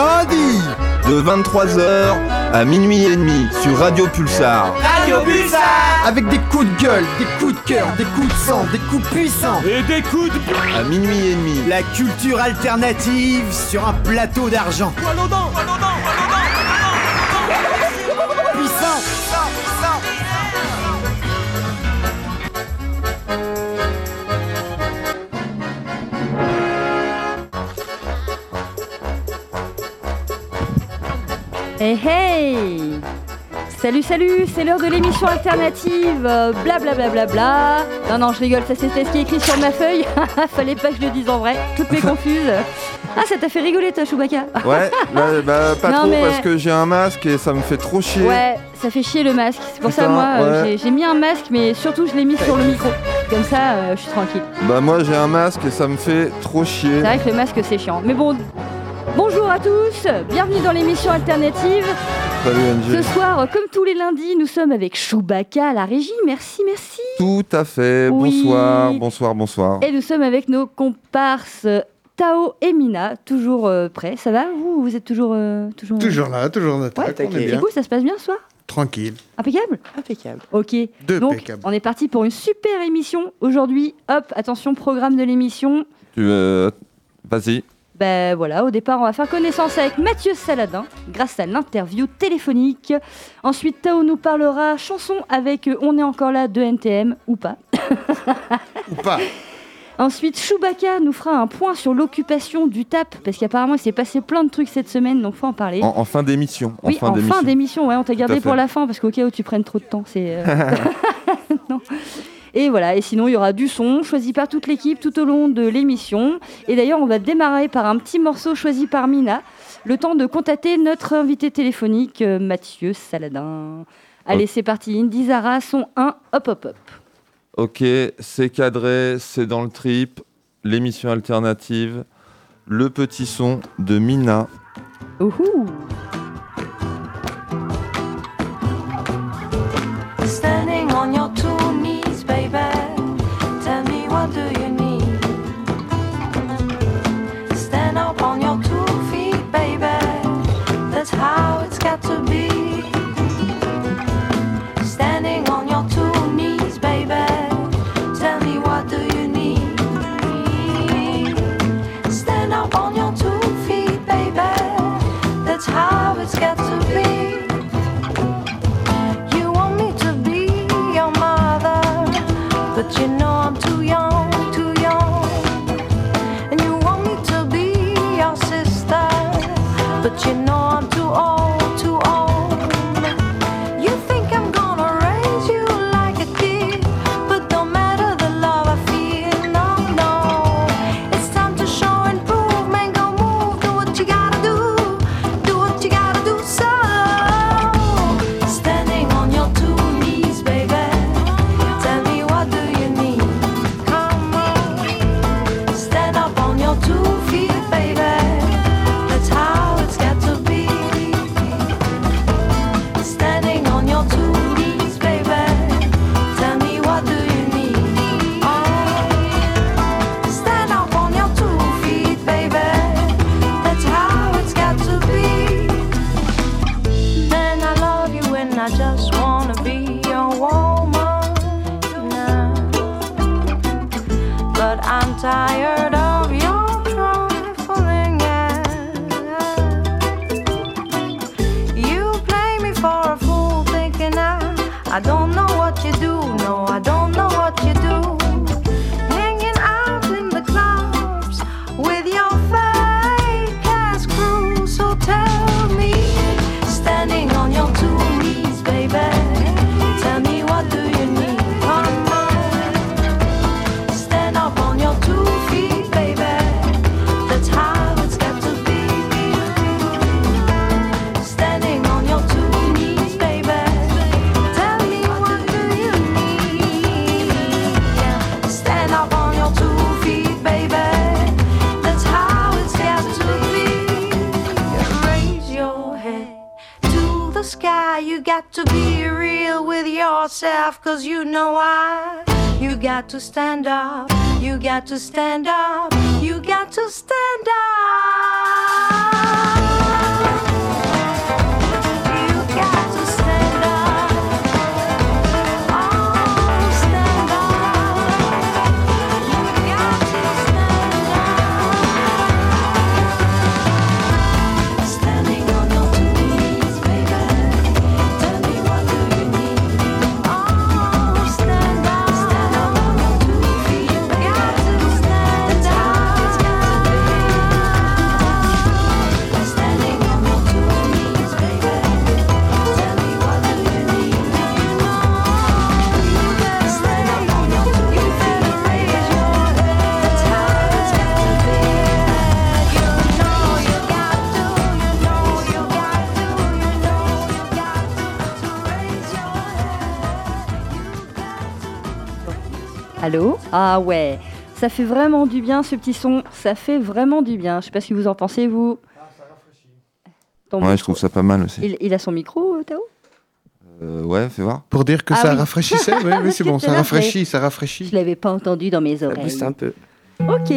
lundi de 23h à minuit et demi sur Radio Pulsar. Radio Pulsar Avec des coups de gueule, des coups de cœur, des coups de sang, des coups puissants Et des coups de... À minuit et demi. La culture alternative sur un plateau d'argent. Hey hey Salut salut, c'est l'heure de l'émission alternative, euh, bla bla bla. Non non, je rigole, ça c'était ce qui est écrit sur ma feuille. Fallait pas que je le dise en vrai, toutes mes confuses. Ah, ça t'a fait rigoler toi, Chewbacca Ouais, bah, bah, pas Non, trop mais- parce que j'ai un masque et ça me fait trop chier. Ouais, ça fait chier le masque. C'est pour ça moi euh, ouais. j'ai mis un masque, mais surtout je l'ai mis sur le micro. Comme ça, euh, je suis tranquille. Bah moi j'ai un masque et ça me fait trop chier. C'est vrai que le masque c'est chiant. Mais bon, bonjour à tous, bienvenue dans l'émission alternative. Salut Ce NG. soir, comme tous les lundis, nous sommes avec Chewbacca à la régie. Merci, merci. Tout à fait. Oui. Bonsoir, bonsoir, bonsoir. Et nous sommes avec nos comparses euh, Tao et Mina, toujours euh, prêts. Ça va Vous, vous êtes toujours, euh, toujours. Toujours là, toujours en Ouais, attaque, on est bien. cool, ça se passe bien ce soir? Tranquille. Impeccable? Impeccable. Ok. Deux Donc, on est parti pour une super émission aujourd'hui. Hop, attention, programme de l'émission. Tu euh, Vas-y. Ben voilà, au départ, on va faire connaissance avec Mathieu Saladin grâce à l'interview téléphonique. Ensuite, Tao nous parlera chanson avec euh, On est encore là de NTM ou pas. Ou pas. Ensuite, Chewbacca nous fera un point sur l'occupation du TAP parce qu'apparemment, il s'est passé plein de trucs cette semaine, donc faut en parler. En, en fin d'émission. oui, en fin en d'émission. fin d'émission, ouais, on t'a gardé pour la fin parce qu'au cas où tu prennes trop de temps, c'est. euh, non. Et voilà, et sinon il y aura du son choisi par toute l'équipe tout au long de l'émission. Et d'ailleurs, on va démarrer par un petit morceau choisi par Mina, le temps de contacter notre invité téléphonique, euh, Mathieu Saladin. Allez, c'est parti, Indizara, son 1, hop hop hop. Ok, c'est cadré, c'est dans le trip. L'émission alternative. Le petit son de Mina. Ouhou Standing on your two to stand up. You got to stand up. Allô Ah ouais, ça fait vraiment du bien ce petit son, ça fait vraiment du bien. Je sais pas ce que vous en pensez, vous. Ton Ouais, micro- je trouve ça pas mal aussi. il, il a son micro, euh, Tao? Euh, ouais, fais voir. Pour dire que Ah ça oui. rafraîchissait Oui, oui, c'est bon, ça rafraîchit, ça Je rafraîchit. l'avais pas entendu dans mes Ça oreilles. booste un peu. Ok.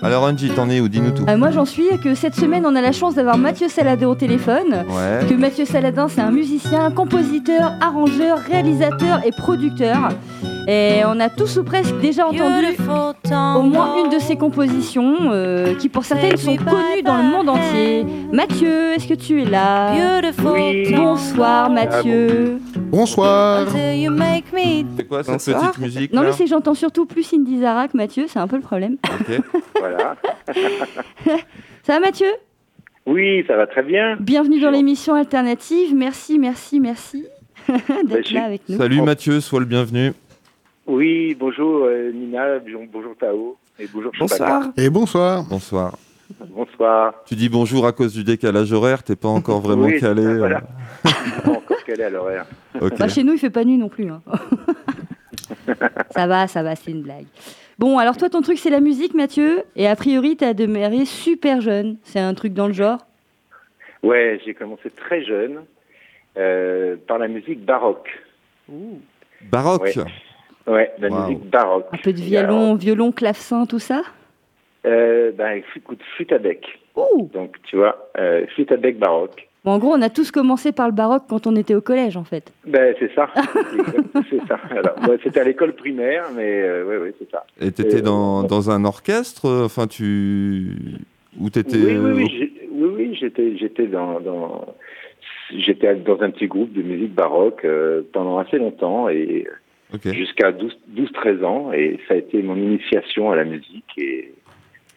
Alors Angie, t'en es où Dis-nous tout. Euh, moi, j'en suis que cette semaine, on a la chance d'avoir Mathieu Saladin au téléphone. Ouais. Que Mathieu Saladin, c'est un musicien, compositeur, arrangeur, réalisateur et producteur. Et on a tous ou presque déjà entendu au moins une de ses compositions, euh, qui pour certaines sont connues dans le monde entier. Mathieu, est-ce que tu es là Oui. Bonsoir Mathieu. Bonsoir. C'est quoi cette Bonsoir. petite musique Non mais c'est que j'entends surtout plus Cindy Zara que Mathieu, c'est un peu le problème. Ok. Voilà. Ça va Mathieu? Oui, ça va très bien. Bienvenue dans l'émission alternative. Merci, merci, merci d'être je- là avec nous. Salut Mathieu, sois le bienvenu. Oui, bonjour euh, Nina, bon- bonjour Tao, et bonjour. Bonsoir. Et bonsoir. Bonsoir. Bonsoir. Tu dis bonjour à cause du décalage horaire, t'es pas encore vraiment Oui, calé. euh, voilà. Pas encore calé à l'horaire. Bah, chez nous, il fait pas nuit non plus. hein. ça va, ça va, c'est une blague. Bon, alors toi, ton truc, c'est la musique, Mathieu. Et a priori, t'as démarré super jeune. C'est un truc dans le genre. Ouais, j'ai commencé très jeune euh, par la musique baroque. Baroque. Ouais. Ouais, la musique baroque. Un peu de violon, alors, violon, clavecin, tout ça? euh, ben, écoute, flûte à bec. Ouh Donc, tu vois, euh, flûte à bec baroque. Bon, en gros, on a tous commencé par le baroque quand on était au collège, en fait. Ben, c'est ça. c'est ça. Alors, ouais, c'était à l'école primaire, mais euh, ouais, c'est ça. Et t'étais Euh, dans, un orchestre euh, Enfin, tu. Ou t'étais. Oui, oui, oui, oui, oui, j'étais, j'étais dans, dans, j'étais dans un petit groupe de musique baroque euh, pendant assez longtemps et jusqu'à 12, 12, 13 ans et ça a été mon initiation à la musique et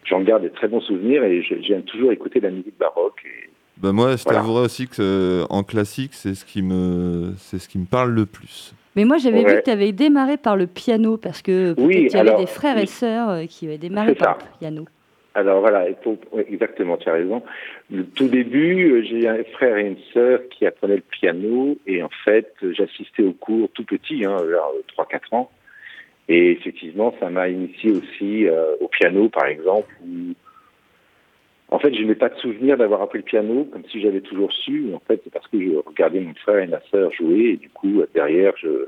j'en garde des très bons souvenirs et je- j'aime toujours écouter la musique baroque. Et, Bah moi, je Voilà. t'avouerai aussi que euh, en classique, c'est ce qui me, c'est ce qui me parle le plus. Mais moi, j'avais vu que tu avais démarré par le piano, parce que Oui, qu'il y avait des frères et sœurs euh, qui avaient démarré C'est par ça. le piano. alors voilà, et pour- ouais, exactement, tu as raison. Le tout début, euh, j'ai un frère et une sœur qui apprenaient le piano et en fait, j'assistais aux cours tout petit, hein, vers 3-4 ans. Et effectivement, ça m'a initié aussi euh, au piano, par exemple, en fait, je n'ai pas de souvenir d'avoir appris le piano comme si j'avais toujours su. En fait, c'est parce que je regardais mon frère et ma sœur jouer et du coup, derrière, je,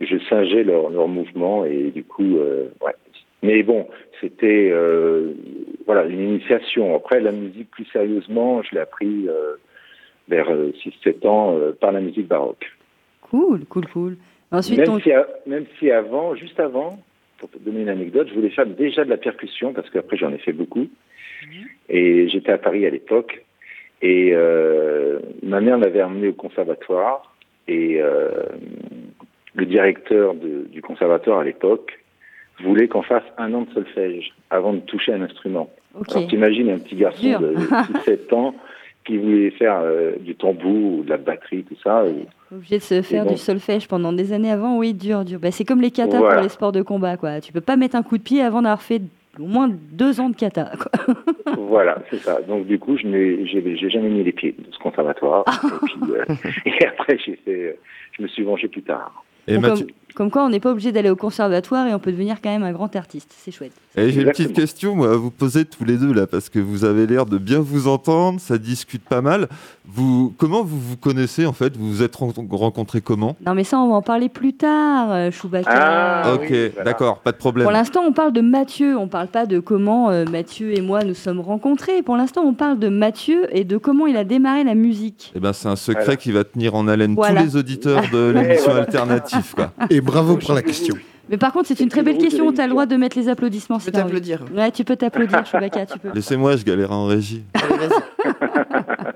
je singeais leurs mouvements et du coup, euh, ouais. Mais bon, c'était euh, voilà une initiation. Après, la musique plus sérieusement, je l'ai appris euh, vers 6-7 ans par la musique baroque. Cool, cool, cool. Ensuite, Même on... si, même si avant, juste avant, pour te donner une anecdote, je voulais faire déjà de la percussion parce qu'après j'en ai fait beaucoup. Et j'étais à Paris à l'époque. Et euh, ma mère m'avait amené au conservatoire. Et euh, le directeur de- du conservatoire à l'époque voulait qu'on fasse un an de solfège avant de toucher un instrument. ok. Alors t'imagines un petit garçon de 7 ans qui voulait faire euh, du tambour ou de la batterie, tout ça. et- Obligé de se faire bon. du solfège pendant des années avant, oui, dur, dur. Bah, c'est comme les katas Voilà. pour les sports de combat, quoi. Tu peux pas mettre un coup de pied avant d'avoir fait au moins deux ans de kata, quoi. Voilà, c'est ça. Donc du coup, je n'ai j'ai j'ai jamais mis les pieds de ce conservatoire. et, puis, euh, et après, j'ai fait, euh, je me suis vengé plus tard. Et Mathieu, comme, quoi, on n'est pas obligé d'aller au conservatoire et on peut devenir quand même un grand artiste. C'est chouette. et j'ai une petite question moi, à vous poser tous les deux là, parce que vous avez l'air de bien vous entendre, ça discute pas mal. Vous, comment vous vous connaissez en fait? Vous vous êtes ren- rencontrés comment? Non, mais ça, on va en parler plus tard, euh, Chewbacca. Ah, Ok, oui, voilà. d'accord, pas de problème. Pour l'instant, on parle de Mathieu. On parle pas de comment euh, Mathieu et moi nous sommes rencontrés. Pour l'instant, on parle de Mathieu et de comment il a démarré la musique. Eh ben, c'est un secret Voilà. qui va tenir en haleine Voilà. tous les auditeurs de l'émission voilà. alternative. Quoi. Et bravo pour la question. Mais par contre, c'est une très belle question. Tu as le droit de mettre les applaudissements. Si peux t'applaudir. Ouais, tu peux t'applaudir, Chewbacca, tu peux. Laissez-moi, je galère en régie. Allez.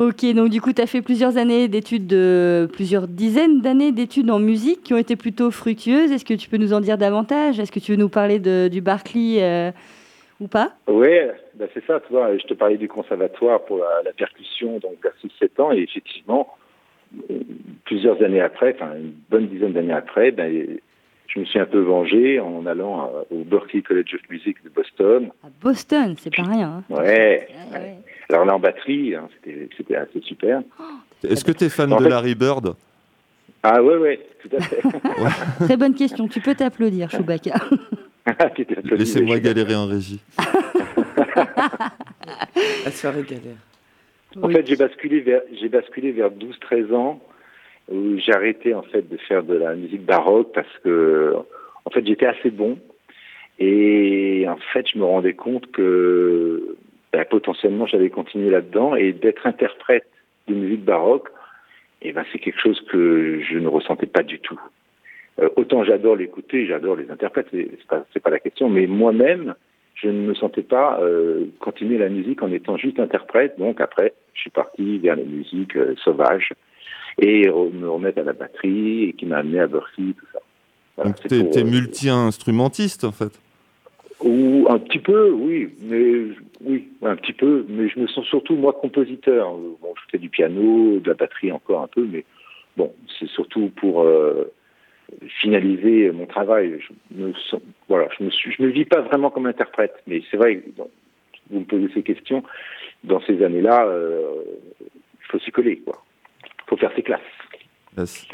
Ok, donc du coup, tu as fait plusieurs années d'études, de... plusieurs dizaines d'années d'études en musique qui ont été plutôt fructueuses. Est-ce que tu peux nous en dire davantage? Est-ce que tu veux nous parler de, du Barclay euh, ou pas? Oui, bah c'est ça, tu vois, je te parlais du conservatoire pour la, la percussion, donc vers 6-7 ans, et effectivement, euh, plusieurs années après, enfin une bonne dizaine d'années après, ben, je me suis un peu vengé en allant à- au Berklee College of Music de Boston. À Boston, c'est pas rien. hein. Ouais. Ouais, ouais. Alors là, en batterie, hein, c'était c'était assez super. Est-ce que tu es fan En de fait- Larry Bird? Ah ouais, ouais, tout à fait. Très bonne question. Tu peux t'applaudir, Chewbacca. Applaudi, Laissez-moi galérer en régie. La soirée galère. En Oui. fait, j'ai basculé vers, j'ai basculé vers 12-13 ans où j'ai arrêté en fait de faire de la musique baroque parce que, en fait, j'étais assez bon et en fait, je me rendais compte que ben, potentiellement j'allais continuer là-dedans et d'être interprète de musique baroque, et ben c'est quelque chose que je ne ressentais pas du tout. Euh, autant j'adore l'écouter, j'adore les interprètes, c'est c'est pas, c'est pas la question, mais moi-même, je ne me sentais pas euh, continuer la musique en étant juste interprète. Donc après, je suis parti vers la musique euh, sauvage et me remettre à la batterie et qui m'a amené à Berkeley, tout ça. Voilà, Donc t'es t'es euh, multi-instrumentiste en fait. ou un petit peu, oui, mais oui, un petit peu, mais je me sens surtout moi compositeur. Bon, je fais du piano, de la batterie encore un peu, mais bon, c'est surtout pour euh, finaliser mon travail. Je me sens, voilà, je me suis, je me vis pas vraiment comme interprète, mais c'est vrai. que vous me posez ces questions. Dans ces années-là, euh, il faut s'y coller, quoi. Il faut faire ses classes. Yes.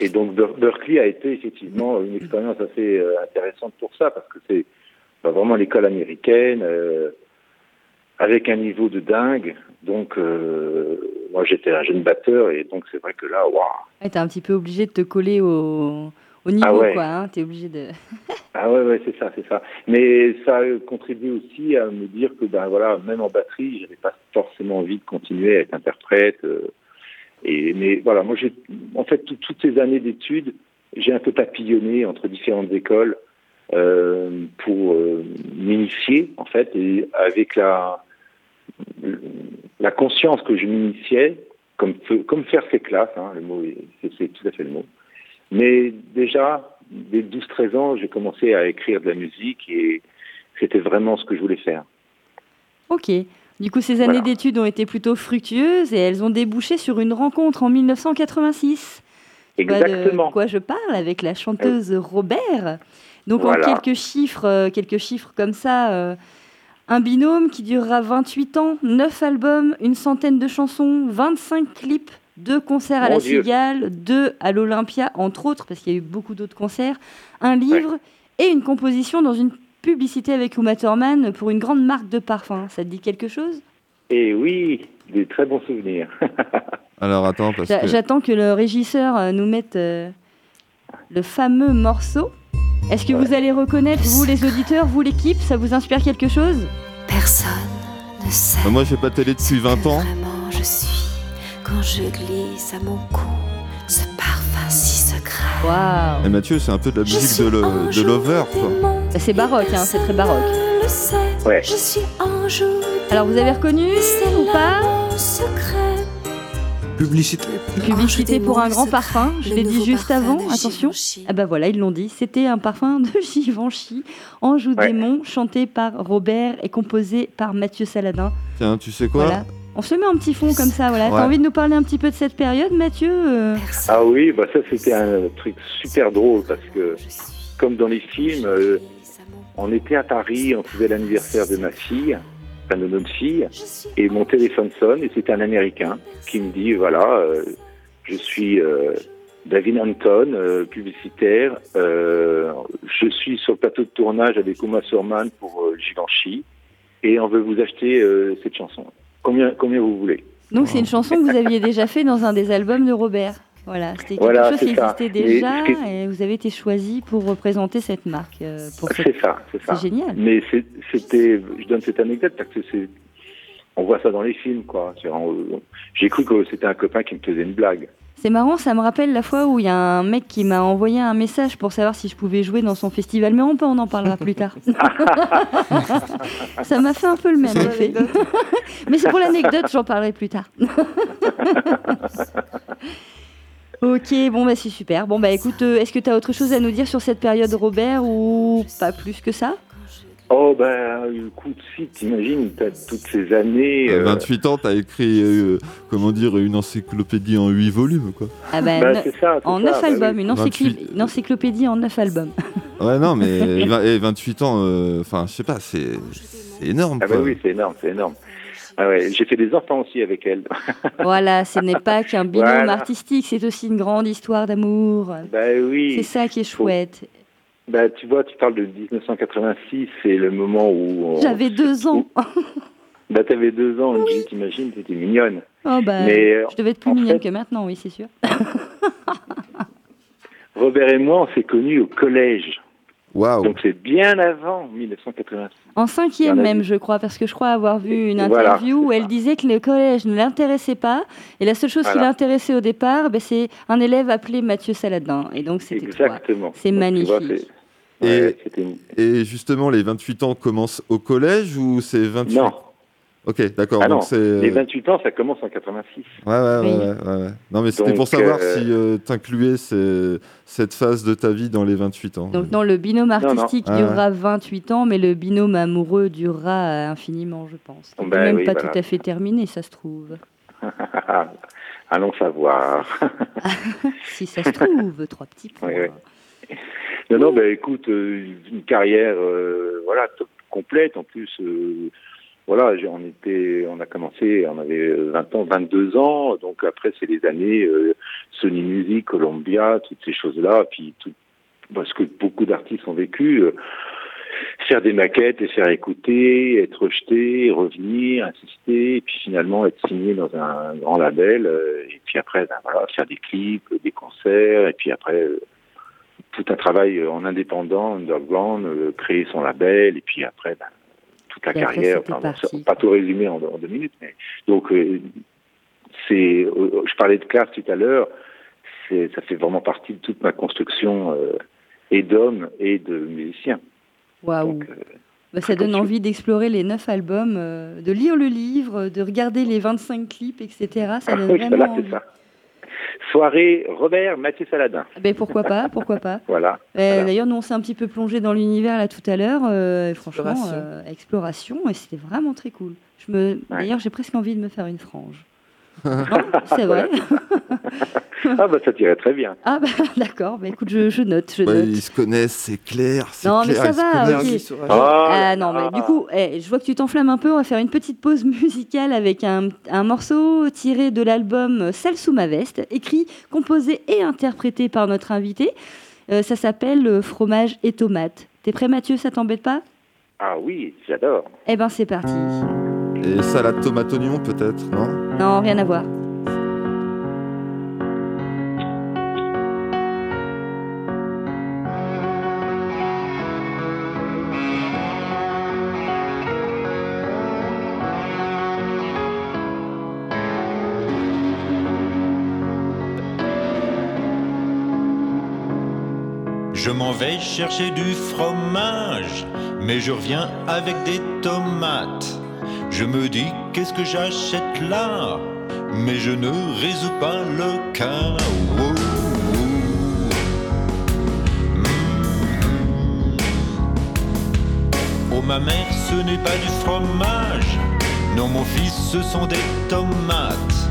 Et donc Ber- Berkeley a été effectivement une expérience assez euh, intéressante pour ça, parce que c'est bah, vraiment l'école américaine, euh, avec un niveau de dingue. Donc euh, moi j'étais un jeune batteur, et donc c'est vrai que là, waouh Ouais, T'es un petit peu obligé de te coller au, au niveau, Ah ouais. quoi. Hein. T'es obligé de. Ah ouais, ouais, c'est ça, c'est ça. Mais ça a contribué aussi à me dire que, ben voilà, même en batterie, j'avais pas forcément envie de continuer à être interprète. euh, et mais voilà, moi, j'ai, en fait, tout- toutes ces années d'études, j'ai un peu papillonné entre différentes écoles pour euh, m'initier, en fait, et avec la la conscience que je m'initiais, comme comme faire ses classes, hein, le mot, est- c'est, tout à fait le mot. Mais déjà, dès 12-13 ans, j'ai commencé à écrire de la musique et c'était vraiment ce que je voulais faire. Ok. Du coup, ces années Voilà. d'études ont été plutôt fructueuses et elles ont débouché sur une rencontre en 1986. Tu vois de Exactement. quoi je parle avec la chanteuse Robert. Donc Voilà. en quelques chiffres, euh, quelques chiffres comme ça, euh, un binôme qui durera 28 ans, 9 albums, une centaine de chansons, 25 clips, deux concerts à Mon la Dieu. Cigale, deux à l'Olympia, entre autres, parce qu'il y a eu beaucoup d'autres concerts, un livre et une composition dans une publicité avec Uma Thurman pour une grande marque de parfum. Ça te dit quelque chose? Et oui, des très bons souvenirs. Alors attends, parce que J'attends que le régisseur euh, nous mette euh, le fameux morceau. Est-ce que vous allez reconnaître, vous les auditeurs, vous l'équipe Ça vous inspire quelque chose? Personne ne sait Bah, moi j'ai pas télé depuis 20 ans. vraiment je suis quand je glisse à mon cou ce parfum si secret. Waouh Et Mathieu, c'est un peu de la Je musique de, le- Lover, quoi. C'est baroque, hein, c'est très baroque. Ouais. Je suis un jour Alors vous avez reconnu c'est ou pas? secret. Publicité. Publicité pour un grand parfum, je l'ai dit juste avant, attention. Ah bah voilà, ils l'ont dit, c'était un parfum de Givenchy, Anjou Ouais. démon, chanté par Robert et composé par Mathieu Saladin. Tiens, tu sais quoi Voilà. On se met un petit fond comme ça, voilà. Ouais. T'as envie de nous parler un petit peu de cette période, Mathieu euh ah oui, bah ça c'était un truc super drôle parce que, comme dans les films, euh, on était à Paris, on faisait l'anniversaire de ma fille, enfin de notre fille, et mon téléphone sonne et c'était un Américain qui me dit voilà, euh, je suis euh, David Anton, euh, publicitaire, euh, je suis sur le plateau de tournage avec Uma Thurman pour euh, Givenchy et on veut vous acheter euh, cette chanson. Combien, combien vous voulez? Donc c'est une chanson que vous aviez déjà fait dans un des albums de Robert? Voilà, c'était quelque Voilà, chose qui ça. existait déjà qui et vous avez été choisi pour représenter cette marque. euh, cette- C'est ça, c'est ça. C'est génial. Mais c'était, je donne cette anecdote parce que c'est, on voit ça dans les films, quoi. J'ai cru que c'était un copain qui me faisait une blague. C'est marrant, ça me rappelle la fois où il y a un mec qui m'a envoyé un message pour savoir si je pouvais jouer dans son festival, mais on, peut, on en parlera plus tard. ça m'a fait un peu le même effet. mais c'est pour l'anecdote, j'en parlerai plus tard. ok, bon bah c'est super. Bon bah écoute, euh, est-ce que tu as autre chose à nous dire sur cette période Robert ou pas plus que ça? Oh ben, écoute, si t'imagines, t'as toutes ces années. À euh, 28 ans, t'as écrit, euh, comment dire, une encyclopédie en 8 volumes, quoi. Ah bah, bah, ne- c'est ça. En ça, neuf bah oui. albums, une, encycli- 28. une encyclopédie en neuf albums. Ouais, non, mais vingt- et 28 ans, euh, enfin, je sais pas, c'est c'est énorme, Ah quoi. bah oui, c'est énorme, c'est énorme. Ah ouais, j'ai fait des enfants aussi avec elle. Voilà, ce n'est pas qu'un binôme Voilà. artistique, c'est aussi une grande histoire d'amour. bah oui. C'est ça qui est chouette. Bah tu vois, tu parles de 1986, c'est le moment où. on- J'avais deux ans. Bah t'avais deux ans, Angie, t'imagines, t'étais mignonne. Oh bah, Mais, je devais être plus mignonne fait- que maintenant, oui, c'est sûr. Robert et moi, on s'est connus au collège. Donc c'est bien avant 1986. En cinquième vie. même, je crois, parce que je crois avoir vu une Voilà, interview où elle ça. disait que le collège ne l'intéressait pas. Et la seule chose qui l'intéressait au départ, ben, c'est un élève appelé Mathieu Saladin. Et donc c'était toi. Exactement. C'est vois, magnifique. Et- ouais, c'était une- Et justement, les 28 ans commencent au collège ou c'est 28 Non, Ok, d'accord. Ah non, donc c'est. les 28 ans, ça commence en 86. Ouais, ouais, ouais, Oui. ouais, ouais, ouais. Non, mais c'était pour savoir euh, si euh, t'incluais ces- cette phase de ta vie dans les 28 ans. Donc non, le binôme non. artistique Ah durera 28 ans, mais le binôme amoureux durera euh, infiniment, je pense. C'est Ben même oui, pas voilà. tout à fait terminé, ça se trouve. Allons savoir. Si ça se trouve, trois petits points. Oui, oui. Non, non, bah, écoute, euh, une carrière, euh, voilà, top- complète. En plus, euh, voilà, on était, on a commencé, on avait euh, 20 ans, 22 ans. Donc après, c'est les années euh, Sony Music, Columbia, toutes ces choses-là. Puis tout, parce que beaucoup d'artistes ont vécu. euh, faire des maquettes, les faire écouter, être rejeté, revenir, insister, et puis finalement être signé dans un grand label, euh, et puis après, ben, faire des clips, des concerts, et puis après, euh, tout un travail euh, en indépendant, underground, euh, créer son label, et puis après, ben, toute la Et après, carrière, c'était enfin, bon, pas tout résumer en, en deux minutes, mais donc euh, c'est, euh, je parlais de classe tout à l'heure, ça fait vraiment partie de toute ma construction euh, et d'homme et de musicien. Waouh. Bah, ça donne envie d'explorer les neuf albums, de lire le livre, de regarder les 25 clips, etc. Ça donne oui, vraiment envie. ça. Soirée Robert Mathieu Saladin. Ben, pourquoi pas, pourquoi pas. Voilà. Euh, Voilà. D'ailleurs, nous, on s'est un petit peu plongé dans l'univers là tout à l'heure. euh, franchement, Exploration. euh, exploration, et c'était vraiment très cool. Je me... D'ailleurs, j'ai presque envie de me faire une frange. non, c'est vrai. Ah bah ça tirait très bien. Ah bah d'accord, bah, écoute, je, je note, je Ouais, note. ils se connaissent, c'est clair. c'est Non, mais clair, ça va, connaissent. ok. Bienvenue sur Radio. Ah, Ah non, mais du coup, eh, je vois que tu t'enflammes un peu. On va faire une petite pause musicale avec un, un morceau tiré de l'album Celle sous ma veste, écrit, composé et interprété par notre invité. Euh, ça s'appelle Fromage et tomate. T'es prêt, Mathieu? Ça t'embête pas? Ah oui, j'adore. Eh ben, c'est parti. Et salade tomate oignon peut-être, non? Non, rien à voir. Je m'en vais chercher du fromage, mais je reviens avec des tomates. Je me dis qu'est-ce que j'achète là, mais je ne résous pas le cas. Oh, oh. Mm. Oh ma mère, ce n'est pas du fromage. Non mon fils, ce sont des tomates.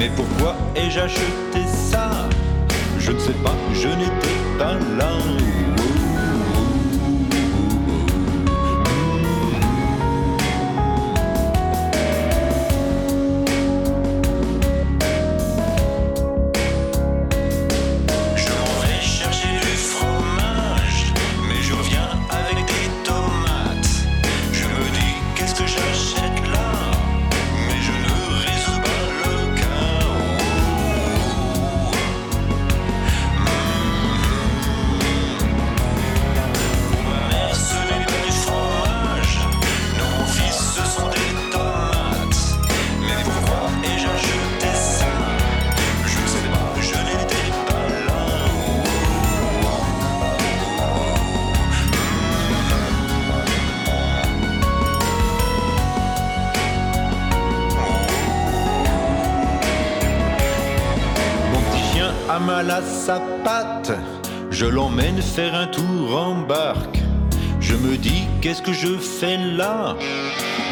Mais pourquoi ai-je acheté ça? Je ne sais pas, je n'étais pas Je l'emmène faire un tour en barque. Je me dis qu'est-ce que je fais là?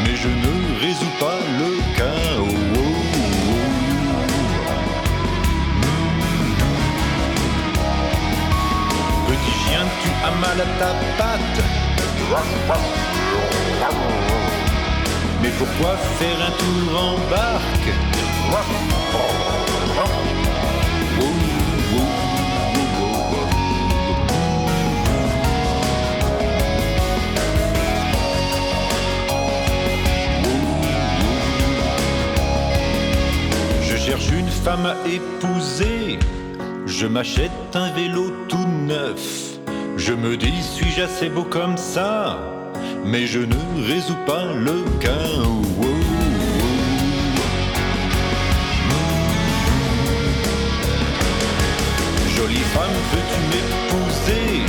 Mais je ne résous pas le. Mm. Petit chien, tu as mal à ta patte. Mais pourquoi faire un tour en barque? Cherche une femme à épouser. Je m'achète un vélo tout neuf. Je me dis, suis-je assez beau comme ça? Mais je ne résous pas le cas. Oh. Jolie femme, veux-tu m'épouser?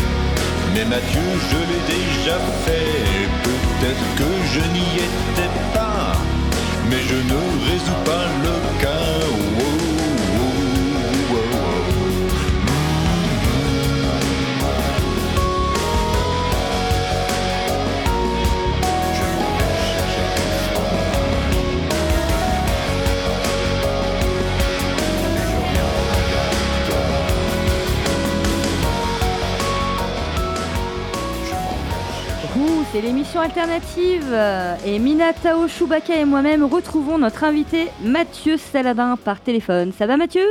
Mais Mathieu, je l'ai déjà fait. Peut-être que je n'y étais pas. Mais je ne résous pas le cas. C'est l'émission alternative. Et Minatao, Chewbacca et moi-même retrouvons notre invité Mathieu Saladin par téléphone. Ça va Mathieu?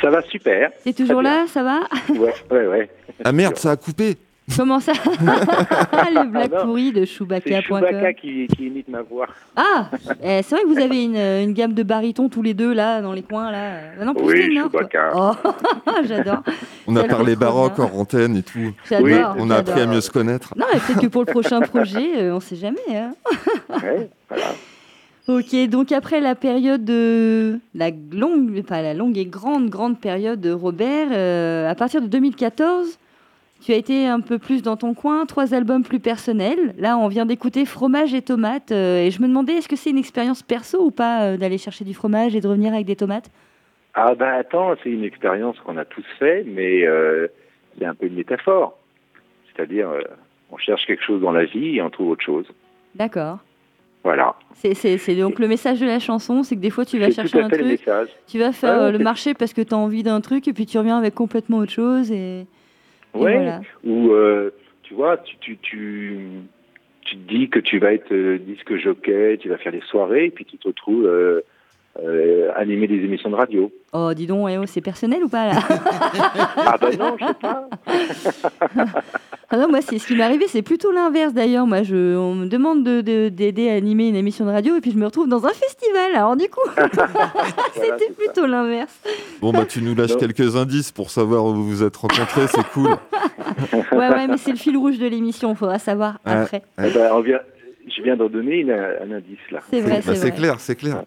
Ça va super. T'es toujours là? Ça va? Ouais, ouais, ouais. Ah merde, ça a coupé. Comment ça Les blagues Ah non, pourries de C'est Chewbacca Chewbacca.com. qui, qui imite ma voix. Ah eh, C'est vrai que vous avez une, une gamme de barytons tous les deux là, dans les coins là. Ah non, plus Oui, Nord. Chewbacca. Oh, j'adore. On a parlé baroque en antenne et tout. J'adore. Oui, On a appris à mieux se connaître. Non, mais peut-être que pour le prochain projet, euh, on sait jamais. hein. Ouais, voilà. Ok, donc après la période de la longue, pas la longue et grande, grande période de Robert, euh, à partir de 2014, tu as été un peu plus dans ton coin, trois albums plus personnels. Là, on vient d'écouter Fromage et Tomates, euh, et je me demandais, est-ce que c'est une expérience perso ou pas euh, d'aller chercher du fromage et de revenir avec des tomates? Ah ben attends, c'est une expérience qu'on a tous fait, mais euh, a un peu une métaphore. C'est-à-dire, on cherche quelque chose dans la vie et on trouve autre chose. D'accord. Voilà. C'est c'est- c'est donc le message de la chanson, c'est que des fois tu vas C'est chercher un truc, tu vas faire le c'est- marché parce que tu as envie d'un truc, et puis tu reviens avec complètement autre chose. Et, Ouais. voilà. Ou euh, tu vois, tu, tu, tu, tu te dis que tu vas être euh, disque jockey, tu vas faire des soirées, et puis tu te retrouves euh, animer des émissions de radio. Oh, dis donc, eh oh, c'est personnel ou pas là ah ben non, je sais pas. Ah non, moi, c'est ce qui m'est arrivé, c'est plutôt l'inverse d'ailleurs. Moi, je, on me demande de- de- d'aider à animer une émission de radio et puis je me retrouve dans un festival. Alors, du coup, c'était c'est plutôt l'inverse. Bon, bah, tu nous lâches Non. quelques indices pour savoir où vous vous êtes rencontrés, c'est cool. Ouais, ouais, mais c'est le fil rouge de l'émission, faudra savoir Ouais. après. Eh ben, on vient, je viens d'en donner une- un indice là. C'est vrai, Bah, c'est c'est vrai. clair, c'est clair.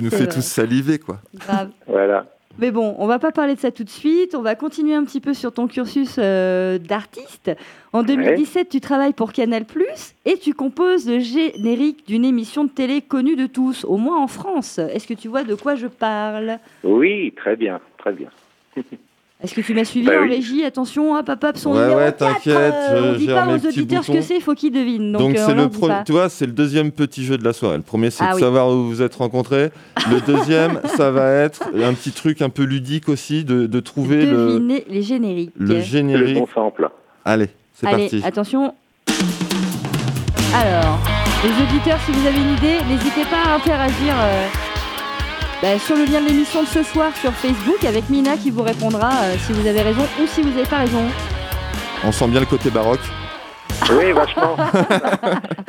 Tu nous fais vrai. tous saliver, quoi. Grave. Voilà. Mais bon, on va pas parler de ça tout de suite. On va continuer un petit peu sur ton cursus euh, d'artiste. En 2017, tu travailles pour Canal+, et tu composes le générique d'une émission de télé connue de tous, au moins en France. Est-ce que tu vois de quoi je parle? Oui, très bien, très bien. Est-ce que tu m'as suivi Bah en oui. régie? Attention, hop, hop, hop, son Ouais, numéro ouais, 4, t'inquiète, euh, On dit pas mes aux auditeurs ce que c'est, il faut qu'ils devinent. Donc, Donc, euh, c'est le pro- tu vois, c'est le deuxième petit jeu de la soirée. Le premier, c'est Ah de oui. savoir où vous vous êtes rencontrés. Le deuxième, ça va être un petit truc un peu ludique aussi, de, de trouver le, Deviner les génériques. le C'est le générique. bon sample. Allez, c'est Allez, parti. attention. Alors, les auditeurs, si vous avez une idée, n'hésitez pas à interagir euh, bah, sur le lien de l'émission de ce soir sur Facebook avec Mina qui vous répondra euh, si vous avez raison ou si vous n'avez pas raison. On sent bien le côté baroque. Oui, vachement.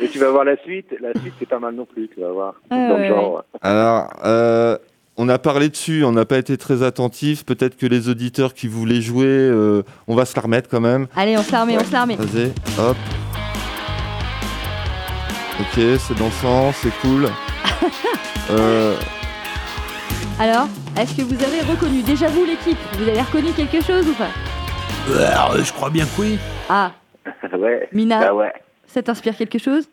Et tu vas voir la suite. La suite, c'est pas mal non plus, tu vas voir. Ah, Dans ouais, le genre. Alors, euh, on a parlé dessus, on n'a pas été très attentif. Peut-être que les auditeurs qui voulaient jouer, euh, on va se la remettre quand même. Allez, on se la remet, on se la remet. Vas-y, hop. Ok, c'est dansant, c'est cool. Euh, Alors, est-ce que vous avez reconnu, déjà vous l'équipe, vous avez reconnu quelque chose ou pas? Alors, euh, je crois bien que oui. Ah, ouais. Mina, Ah ouais. ça t'inspire quelque chose?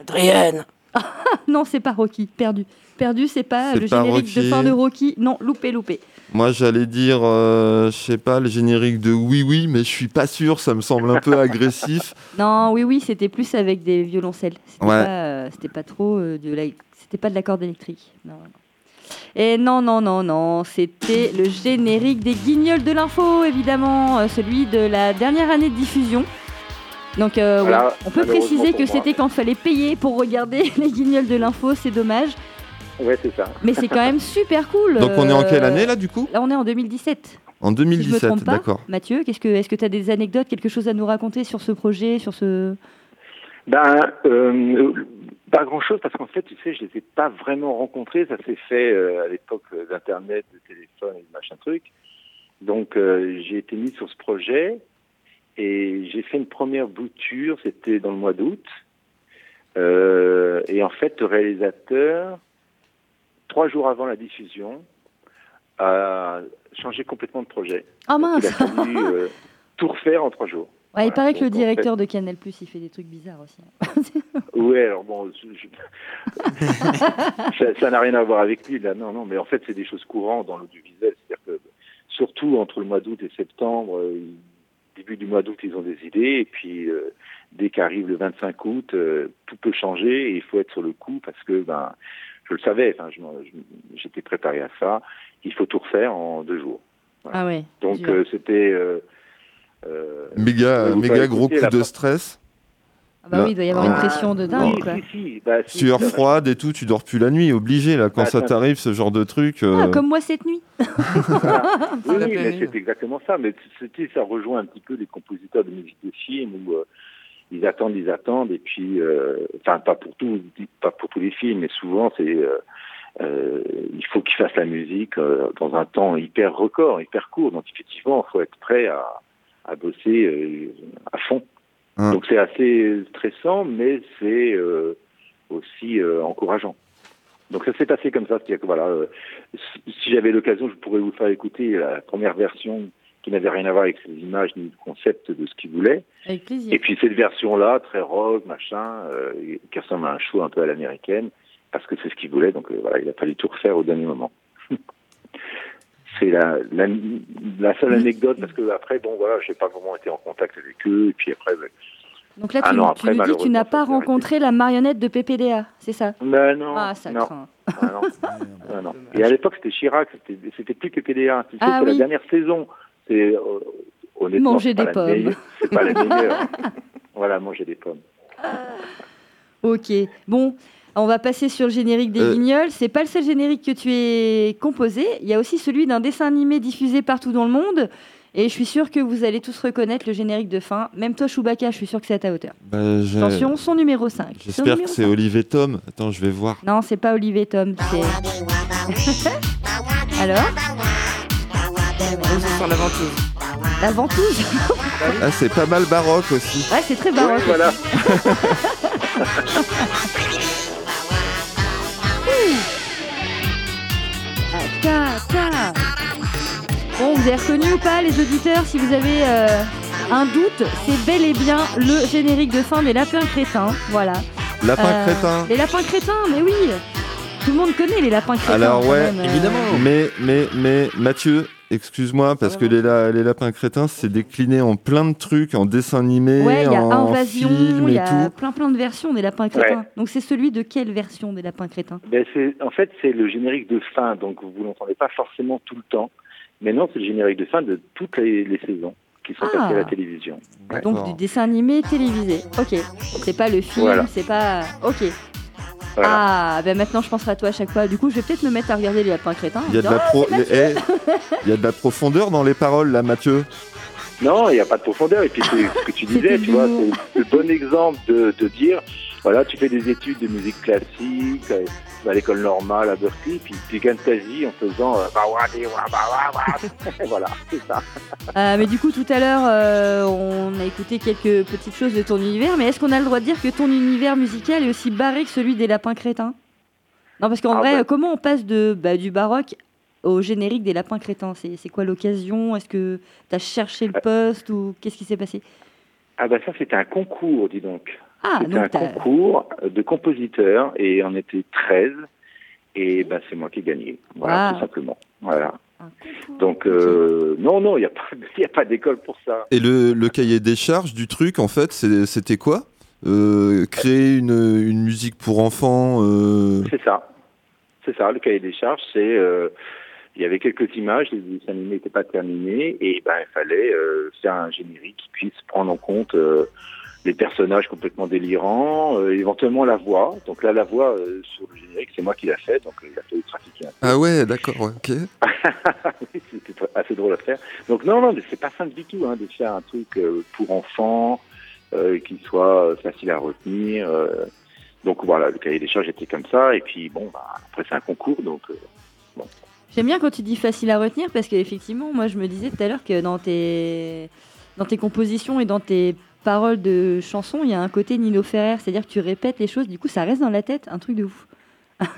Adrienne. Non, c'est pas Rocky, perdu. Perdu, c'est pas le pas générique de Rocky. fin de Rocky. Non, loupé, loupé. moi, j'allais dire, euh, je sais pas, le générique de Oui Oui, mais je suis pas sûr, ça me semble un peu agressif. Non, oui, oui, c'était plus avec des violoncelles. C'était Ouais. pas, euh, trop euh, de la, c'était pas de la corde électrique. Non, non. Et non, non, non, non, c'était le générique des Guignols de l'info, évidemment, euh, celui de la dernière année de diffusion. Donc euh, ouais. On peut préciser que c'était quand il fallait payer pour regarder les guignols de l'info, c'est dommage. Ouais, c'est ça. Mais c'est quand même super cool. Donc on est en euh, quelle année là du coup? Là on est en 2017. En Si je me 2017, trompe pas. d'accord. Mathieu, qu'est-ce que, est-ce que tu as des anecdotes, quelque chose à nous raconter sur ce projet, sur ce... Ben, euh, pas grand-chose parce qu'en fait, tu sais, je les ai pas vraiment rencontrés. Ça s'est fait euh, à l'époque euh, d'Internet, de téléphone et de machin truc. Donc, euh, j'ai été mis sur ce projet et j'ai fait une première bouture. C'était dans le mois d'août. Euh, et en fait, le réalisateur, trois jours avant la diffusion, a changé complètement de projet. Ah Donc, il a mince fallu tout refaire en trois jours. Ouais, il paraît que le donc, en fait- directeur de Canal+, il fait des trucs bizarres aussi. hein. Ouais, alors bon, je- ça n'a rien à voir avec lui, là. Non, non, mais en fait, c'est des choses courantes dans l'audiovisuel. C'est-à-dire que, surtout entre le mois d'août et septembre, euh, début du mois d'août, ils ont des idées, et puis euh, dès qu'arrive le 25 août, euh, tout peut changer, et il faut être sur le coup parce que, ben, je le savais, enfin, j'étais préparé à ça. Il faut tout refaire en deux jours. Ah ouais. Donc, euh, c'était. Euh, euh, Méga, vous méga gros coup de stress. Ah bah oui, il doit y avoir une Ah, pression de dingue, oui, quoi. si, si, bah, si, Sueur ça- froide et tout, tu dors plus la nuit, obligé là, quand Bah, ça t'arrive, ce genre de truc. euh, Ah, comme moi cette nuit. Voilà. Oui, mais c'est exactement ça. Mais c'était, ça rejoint un petit peu les compositeurs de musique de film où euh, ils attendent, ils attendent, et puis, euh, enfin, pas pour tout, pas pour tous les films, mais souvent c'est, euh, euh, il faut qu'ils fassent la musique euh, dans un temps hyper record, hyper court. Donc effectivement, il faut être prêt à, à bosser euh, à fond. Hein. Donc c'est assez stressant, mais c'est euh, aussi euh, encourageant. Donc ça s'est passé comme ça, c'est-à-dire que voilà, euh, si j'avais l'occasion, je pourrais vous faire écouter la première version qui n'avait rien à voir avec les images ni le concept de ce qu'il voulait. Avec plaisir. Et puis cette version-là, très rock, machin, euh, qui ressemble à un show un peu à l'américaine, parce que c'est ce qu'il voulait, donc euh, voilà, il a fallu tout refaire au dernier moment. c'est la, la, la seule anecdote, parce que après, bon voilà, j'ai pas vraiment été en contact avec eux, et puis après, ben, Donc là, Ah tu, non, tu après, nous dis que tu n'as pas rencontré la marionnette de PPDA, c'est ça? Ben non, Ah, ça non, craint. ah non, ah non. Et à l'époque, c'était Chirac, c'était c'était plus que PDA. Tu sais, Ah c'est oui. la dernière saison. C'est euh, honnêtement, Manger des pommes. C'est pas la meilleure. voilà, manger des pommes. Ok, bon, on va passer sur le générique des Euh. Guignols. C'est pas le seul générique que tu es composé. Il y a aussi celui d'un dessin animé diffusé partout dans le monde. Et je suis sûr que vous allez tous reconnaître le générique de fin. Même toi, Chewbacca, je suis sûr que c'est à ta hauteur. bah, Attention, son numéro 5. Son J'espère que c'est 5. Olivier Tom. Attends, je vais voir. Non, c'est pas Olivier Tom. c'est- Alors sur la ventouse. La ventouse Ah, c'est pas mal baroque aussi. Ouais, c'est très baroque. Oui, voilà. ta, ta. Bon, vous avez reconnu ou pas, les auditeurs Si vous avez euh, un doute, c'est bel et bien le générique de fin des lapins crétins. Voilà. Lapin Euh, crétin. Les lapins crétins, mais oui Tout le monde connaît les lapins crétins. Alors, ouais, même, euh. évidemment. Mais, mais, mais, Mathieu, excuse-moi, parce que les, la- les lapins crétins, c'est décliné en plein de trucs, en dessin animé, Ouais, il y a en Invasion, film il y et a tout. plein plein de versions des lapins crétins. Donc c'est celui de quelle version des lapins crétins? Ben, en fait, c'est le générique de fin, donc vous l'entendez pas forcément tout le temps. Mais non, c'est le générique de fin de toutes les, les saisons qui sont Ah. passées à la télévision. Donc du dessin animé télévisé. Ok. C'est pas le film, Voilà. c'est pas. Ok. Voilà. Ah, ben maintenant je penserai à toi à chaque fois. Du coup, je vais peut-être me mettre à regarder les lapins crétins. Il y a de la pro- eh, il y a de la profondeur dans les paroles là, Mathieu. Non, il n'y a pas de profondeur. Et puis, c'est ce que tu disais, tu vois, c'est le bon exemple de, de dire, voilà, tu fais des études de musique classique euh, à l'école normale à Berkeley, puis tu gagnes ta vie en faisant euh, bah, bah, voilà, c'est ça. Euh, mais du coup, tout à l'heure, euh, on a écouté quelques petites choses de ton univers. Mais est-ce qu'on a le droit de dire que ton univers musical est aussi barré que celui des lapins crétins? Non, parce qu'en Ah vrai, bah. comment on passe de, bah, du baroque au générique des lapins crétins? C'est c'est quoi l'occasion? Est-ce que tu as cherché le poste ou qu'est-ce qui s'est passé? Ah bah ça, c'était un concours, dis donc. Ah, C'était un concours de compositeurs et on était 13 et ben c'est moi qui ai gagné. Voilà, Wow. tout simplement. Voilà. Donc euh, non, non, il n'y a pas, il y a pas d'école pour ça. Et le, le cahier des charges du truc, en fait, c'est- c'était quoi? Euh, Créer une, une musique pour enfants euh, C'est ça. C'est ça, le cahier des charges, c'est... euh, il y avait quelques images, les dessins animés n'étaient pas terminés, et ben il fallait euh, faire un générique qui puisse prendre en compte euh, les personnages complètement délirants, euh, éventuellement la voix. Donc là, la voix euh, sur le générique, c'est moi qui l'ai fait, donc euh, il a fallu trafiquer un peu. Ah ouais, d'accord, ok. Oui, C'était assez drôle à faire. Donc non, non, mais c'est pas simple du tout hein, de faire un truc euh, pour enfants, euh, qui soit facile à retenir. euh. donc voilà, le cahier des charges était comme ça. Et puis bon, bah, après c'est un concours, donc euh, J'aime bien quand tu dis facile à retenir parce qu'effectivement, moi je me disais tout à l'heure que dans tes, dans tes compositions et dans tes paroles de chansons, il y a un côté Nino Ferrer, c'est-à-dire que tu répètes les choses, du coup ça reste dans la tête, un truc de ouf.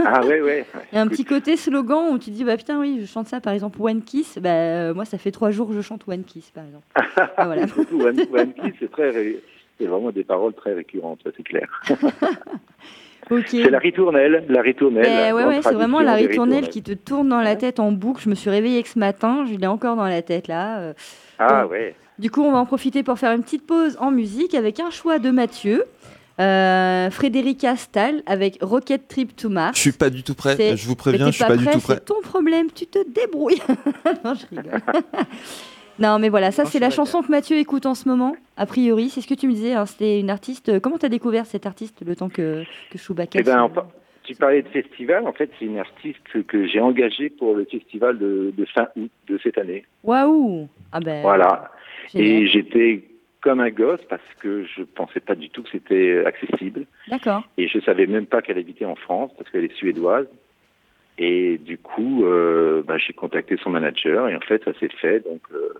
ah ouais, ouais. Il y a un petit côté slogan où tu dis bah putain oui je chante ça par exemple One Kiss, bah euh, moi ça fait trois jours que je chante One Kiss par exemple. Ah, voilà. Surtout One, One Kiss, c'est très, ré- c'est vraiment des paroles très récurrentes, ça c'est clair. Ok. C'est la ritournelle, la ritournelle. Ben ouais, ouais, c'est vraiment la ritournelle qui te tourne dans la tête en boucle. Je me suis réveillée que ce matin, je l'ai encore dans la tête là. euh. Ah Donc, ouais. Du coup, on va en profiter pour faire une petite pause en musique avec un choix de Mathieu. Euh, Frédérica Stahl avec Rocket Trip to Mars. Je suis pas du tout prêt, je vous préviens, je suis pas, du tout prêt. C'est ton problème, tu te débrouilles. non, je rigole. non, mais voilà, ça c'est la chanson que Mathieu écoute en ce moment. A priori, c'est ce que tu me disais. hein, C'était une artiste. Comment t'as découvert cette artiste le temps que que Chewbacca Eh ben, en tu parlais de festival. En fait, c'est une artiste que j'ai engagée pour le festival de, de fin août de cette année. Waouh Ah ben. Voilà. Et j'étais comme un gosse parce que je pensais pas du tout que c'était accessible. D'accord. Et je savais même pas qu'elle habitait en France parce qu'elle est suédoise. Et du coup, euh, bah, j'ai contacté son manager et en fait, ça s'est fait. Donc euh,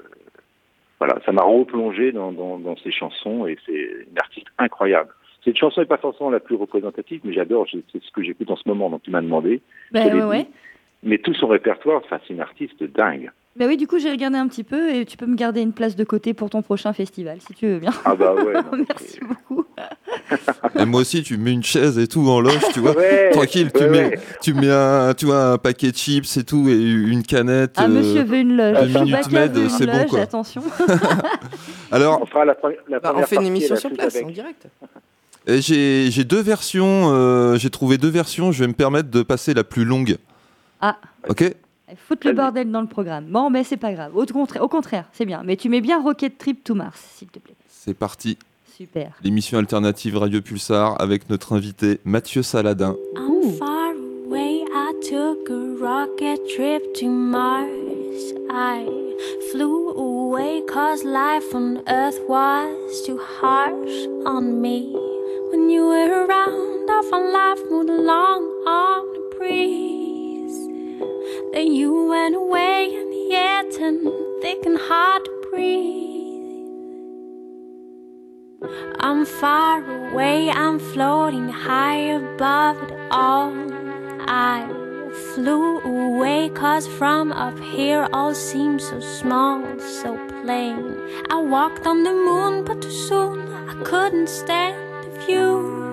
voilà, ça m'a replongé dans, dans, dans ses chansons et c'est une artiste incroyable. Cette chanson n'est pas forcément la plus représentative, mais j'adore. C'est ce que j'écoute en ce moment. Donc tu m'as demandé. Ben ouais, ouais. Mais tout son répertoire, enfin, c'est une artiste dingue. Ben oui, du coup, j'ai regardé un petit peu et tu peux me garder une place de côté pour ton prochain festival si tu veux bien. Ah bah ouais. Merci beaucoup. Et moi aussi, tu mets une chaise et tout en loge, tu vois. Ouais, Tranquille, tu mets, ouais. tu mets un, tu vois, un paquet de chips et tout, et une canette. Ah, euh, monsieur veut une loge. de Minute Chewbacca Maid, veut une c'est bon, quoi. attention. Alors, On fera la, la Bah, on fait une émission sur place, avec. en direct. et j'ai j'ai deux versions, euh, j'ai trouvé deux versions, je vais me permettre de passer la plus longue. Ah. Ok? Foutre le bordel dans le programme. Bon, ben c'est pas grave. Au contraire, au contraire, c'est bien. Mais tu mets bien Rocket Trip to Mars, s'il te plaît. C'est parti. Super. L'émission alternative Radio Pulsar avec notre invité Mathieu Saladin. I'm far away. I took a rocket trip to Mars. I flew away cause life on Earth was too harsh on me. When you were around, I found life moved along on the breeze. Then you went away and air turned thick and hard to breathe. I'm far away, I'm floating high above it all. I flew away, cause from up here all seems so small, so plain. I walked on the moon, but too soon I couldn't stand the view.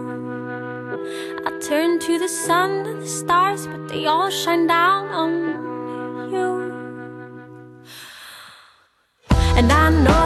I turned to the sun and the stars, but they all shine down on you. And I know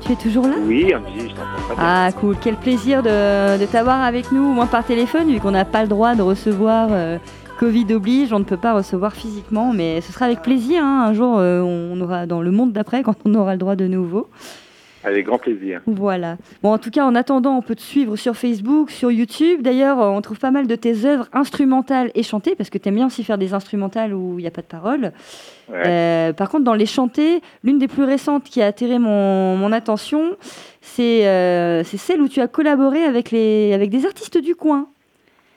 tu es toujours là Oui, un petit, je t'entends. Ah cool, quel plaisir de, de t'avoir avec nous, au moins par téléphone, vu qu'on n'a pas le droit de recevoir euh, Covid oblige, on ne peut pas recevoir physiquement, mais ce sera avec plaisir. hein, un jour, euh, on aura dans le monde d'après, quand on aura le droit de nouveau. Avec grand plaisir. Voilà. Bon, en tout cas, en attendant, on peut te suivre sur Facebook, sur YouTube. D'ailleurs, euh, on trouve pas mal de tes œuvres instrumentales et chantées, parce que tu aimes bien aussi faire des instrumentales où il n'y a pas de paroles. Ouais. Euh, par contre, dans les chantées, l'une des plus récentes qui a attiré mon, mon attention, c'est euh, c'est celle où tu as collaboré avec, les, avec des artistes du coin.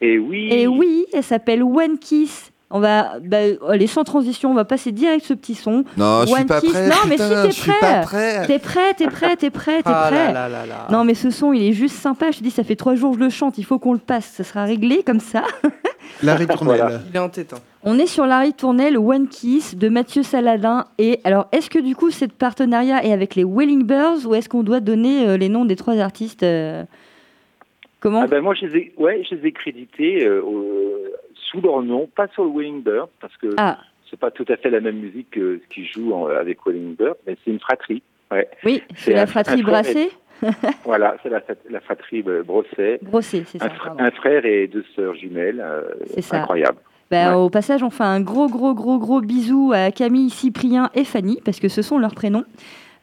Et oui. Et oui, elle s'appelle One Kiss. On va, bah, allez, sans transition, on va passer direct ce petit son. Non, je suis One pas Kiss. prêt. Non, mais putain, si t'es prêt. T'es prêt, t'es prêt, t'es prêt, t'es Ah prêt. là là là là. Non, mais ce son, il est juste sympa. Je te dis, ça fait trois jours que je le chante. Il faut qu'on le passe. Ça sera réglé comme ça. La ritournelle. Voilà. Il est en tête. hein. On est sur la ritournelle One Kiss de Mathieu Saladin. Et alors, est-ce que du coup, cette partenariat est avec les Welling Birds ou est-ce qu'on doit donner euh, les noms des trois artistes euh, Comment? Ah ben moi, je les ai, ouais, je les ai crédités euh, sous leur nom, pas sur le Bird, parce que Ah, c'est pas tout à fait la même musique que ce qu'ils jouent en- avec Willing Bird, mais c'est une fratrie. Ouais. oui, c'est la fratrie Brassé. Voilà, c'est la, la fratrie euh, Brosset. Brossé, c'est ça. Un, fr- un frère et deux sœurs jumelles. euh, C'est incroyable. Bah, Ouais. Au passage, on fait un gros, gros, gros, gros bisou à Camille, Cyprien et Fanny, parce que ce sont leurs prénoms.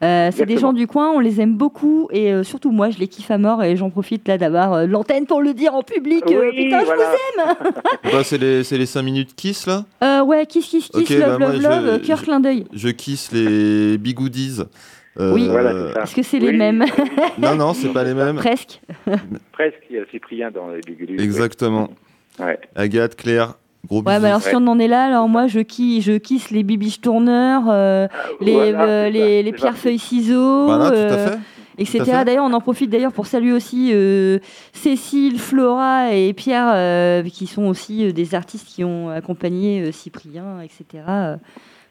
Euh, c'est des gens du coin, on les aime beaucoup et euh, surtout moi je les kiffe à mort et j'en profite là d'avoir euh, l'antenne pour le dire en public. euh, Oui, putain, je vous aime Bah, c'est les, c'est les 5 minutes kiss là? Euh, Ouais, kiss, kiss, kiss, love, bah, moi, love, je- love, euh, cœur, je- clin d'œil. Je kiss les bigoodies. Euh, Oui. Voilà. Est-ce que c'est les mêmes Non, non, c'est pas les mêmes. Presque. Presque, il y a Cyprien dans les Bigulus. Exactement. Ouais. Agathe, Claire, gros Ouais, bah alors si on en est là, alors moi je kiss, je les bibiches tourneurs, euh, les, Voilà, euh, les, les pierres feuilles ciseaux. Voilà, tout à euh, etc. D'ailleurs, on en profite d'ailleurs pour saluer aussi euh, Cécile, Flora et Pierre, euh, qui sont aussi euh, des artistes qui ont accompagné euh, Cyprien, etc.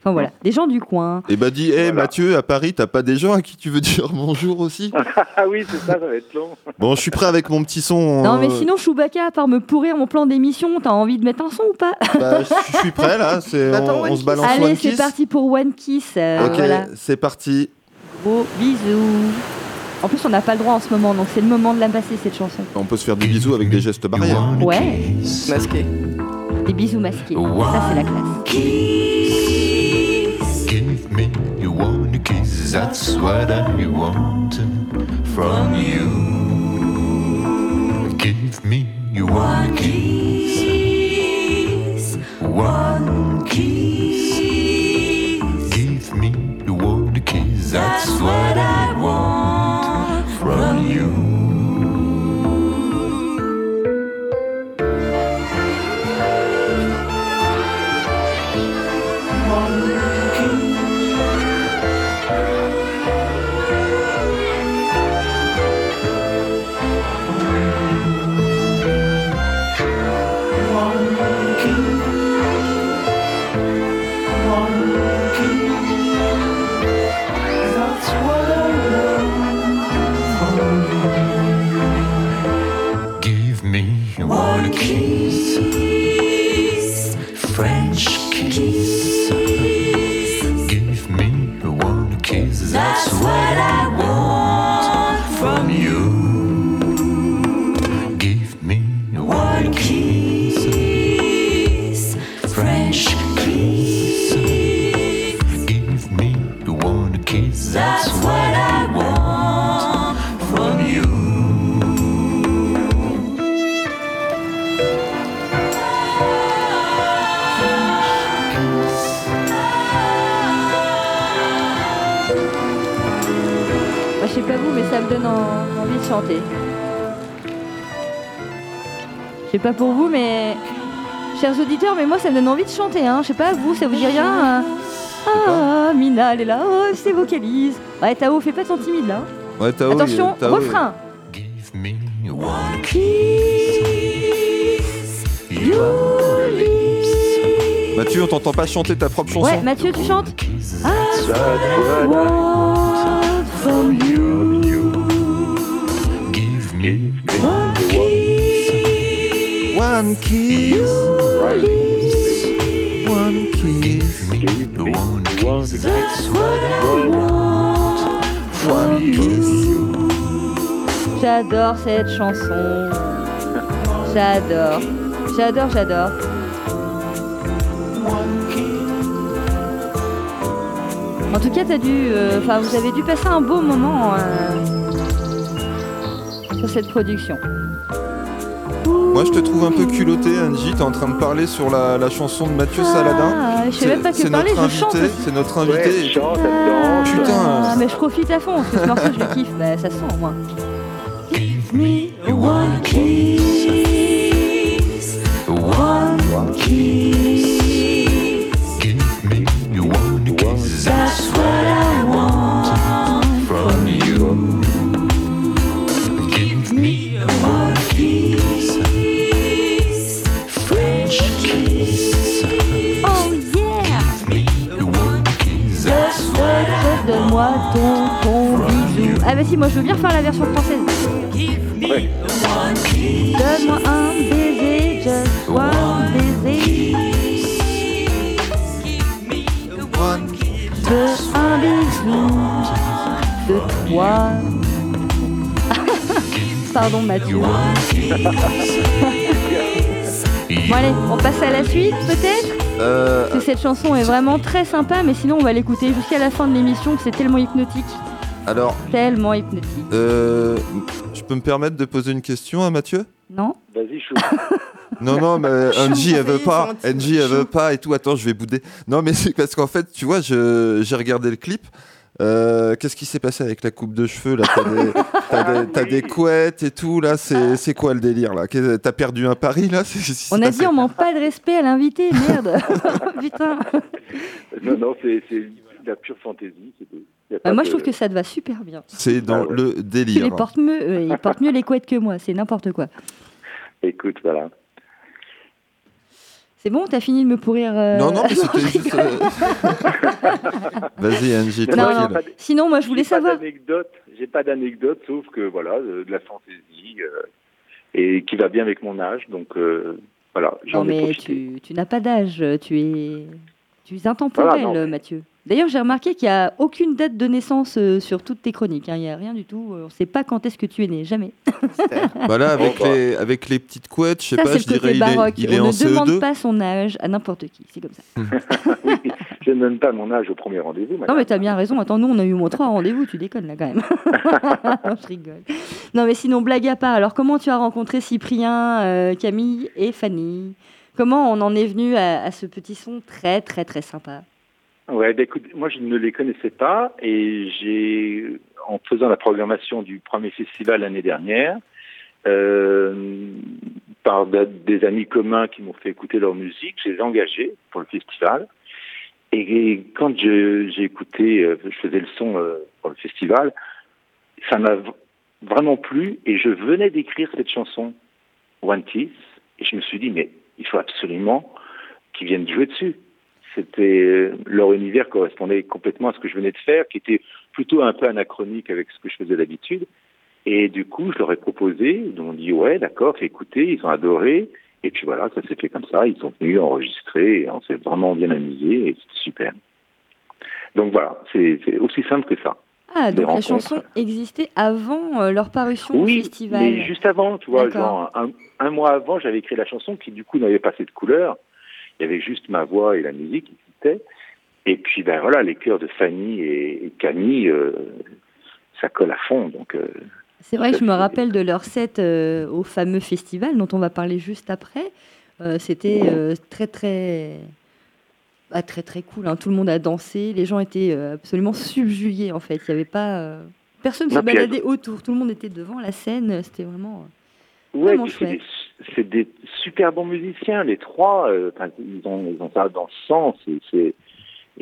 Euh, Enfin voilà, des gens du coin. Et bah dis, hé Voilà. Mathieu, à Paris, t'as pas des gens à qui tu veux dire bonjour aussi? Ah oui, c'est ça, ça va être long. Bon, je suis prêt avec mon petit son. Non euh, mais sinon Chewbacca, à part me pourrir mon plan d'émission, t'as envie de mettre un son ou pas? Bah, je suis prêt là, c'est, on, se balance Allez, One c'est parti pour One Kiss. euh, Ok, Voilà, c'est parti. gros bisous. En plus, on n'a pas le droit en ce moment, donc c'est le moment de la passer cette chanson. On peut se faire des bisous avec des gestes barrières. Ouais, Masqué. des bisous masqués. Ça, c'est la classe. You one kiss, that's what I want from you. Give me you one kiss, one kiss. Give me you one kiss, that's what I pas pour vous, mais chers auditeurs, mais moi, ça me donne envie de chanter. Hein. Je sais pas vous, ça vous dit rien hein Ah, Mina, elle est là. Oh, c'est vocalise. Ouais, Tao, fais pas ton timide là. hein. Ouais, Tao, Attention, Tao, refrain. Give me one Kiss your lips. Mathieu, on t'entend pas chanter ta propre chanson Ouais, Mathieu, tu chantes kiss. Want from you. One kiss, one kiss, the one kiss. That's what I want. J'adore cette chanson. J'adore, j'adore, j'adore. En tout cas, as dû, euh, enfin, vous avez dû passer un beau moment euh, sur cette production. Moi, je te trouve un peu culotté, Angie. T'es en train de parler sur la, la chanson de Mathieu Saladin. Ah, je sais même pas que C'est parler, notre je chante invité. C'est notre Ouais, invité. elle chante, elle danse. Putain. Ah, mais je profite à fond, parce que ce morceau, je le kiffe. Bah, ça se sent, moi. Ouais. Donne-moi un baiser, just one baiser. Je veux un bisou de toi. Pardon Mathieu. bon allez, on passe à la suite peut-être? Euh, Parce que cette chanson est vraiment très sympa, mais sinon on va l'écouter jusqu'à la fin de l'émission, c'est tellement hypnotique. alors, Tellement hypnotique. euh, peux me permettre de poser une question à Mathieu? Non Vas-y, chou. Non, non, mais Angie, elle veut pas. Angie, elle veut pas et tout. Attends, je vais bouder. Non, mais c'est parce qu'en fait, tu vois, j'ai regardé le clip. Euh, Qu'est-ce qui s'est passé avec la coupe de cheveux là? T'as des, des- t'as des couettes et tout là. C'est c'est quoi le délire là? T'as perdu un pari là? C'est- c'est- On a dit on manque pas de respect à l'invité, merde Putain Non, non, c'est la pure fantaisie. c'est Bah, Moi de- je trouve que ça te va super bien. C'est dans Ah ouais. le Il, délire. les porte mieux, euh, il porte mieux les couettes que moi, c'est n'importe quoi. Écoute, voilà. C'est bon, t'as fini de me pourrir euh, Non, non, mais c'était juste. euh, Vas-y, Angie, Non, Sinon, moi je voulais savoir. J'ai pas d'anecdote, sauf que voilà, euh, de la fantaisie euh, et qui va bien avec mon âge. Donc euh, voilà, Non j'en ai mais profité. tu, tu n'as pas d'âge, tu es, tu es intemporel, Voilà, non. Mathieu. D'ailleurs, j'ai remarqué qu'il n'y a aucune date de naissance euh, sur toutes tes chroniques. hein. Il n'y a rien du tout. euh, On ne sait pas quand est-ce que tu es né, jamais. Voilà, avec Bon, bah. les avec les petites couettes, je sais Ça, pas, c'est je le dirais côté il est, baroque. il est On en ne demande CE2. pas son âge à n'importe qui. C'est comme ça. Oui, je ne donne pas mon âge au premier rendez-vous. Non, madame. mais t'as bien raison. Attends, nous, on a eu au moins trois rendez-vous. Tu déconnes, là, quand même. je rigole. Non, mais sinon, blague à part. Alors, comment tu as rencontré Cyprien, euh, Camille et Fanny? Comment on en est venu à, à ce petit son très, très, très sympa? Ouais, bah, écoute, moi je ne les connaissais pas et j'ai, en faisant la programmation du premier festival l'année dernière, euh, par des amis communs qui m'ont fait écouter leur musique, je les ai engagés pour le festival. Et quand j'ai écouté, euh, je faisais le son euh, pour le festival, ça m'a vraiment plu et je venais d'écrire cette chanson One Kiss et je me suis dit mais il faut absolument qu'ils viennent jouer dessus c'était euh, leur univers correspondait complètement à ce que je venais de faire, qui était plutôt un peu anachronique avec ce que je faisais d'habitude. Et du coup, je leur ai proposé, ils m'ont dit ouais, d'accord, fais écouter, ils ont adoré. Et puis voilà, ça s'est fait comme ça. Ils sont venus enregistrer, et on s'est vraiment bien amusé, et c'était super. Donc voilà, c'est aussi simple que ça. Ah, donc la chanson existait avant euh, leur parution au Oui, festival. mais juste avant, tu vois, genre un, un mois avant, j'avais écrit la chanson qui du coup n'avait pas cette couleur. Il y avait juste ma voix et la musique qui existaient. Et puis ben voilà, les chœurs de Fanny et, et Camille, euh, ça colle à fond. Donc euh, C'est vrai que je me rappelle de leur set euh, au fameux festival dont on va parler juste après. C'était très très bah, très très cool. hein. Tout le monde a dansé, les gens étaient absolument subjugués en fait. Il y avait pas personne ne se baladait autour. Tout le monde était devant la scène. C'était vraiment. Puis c'est des, c'est des super bons musiciens, les trois. euh, ils ont ils ont ça dans le sang. C'est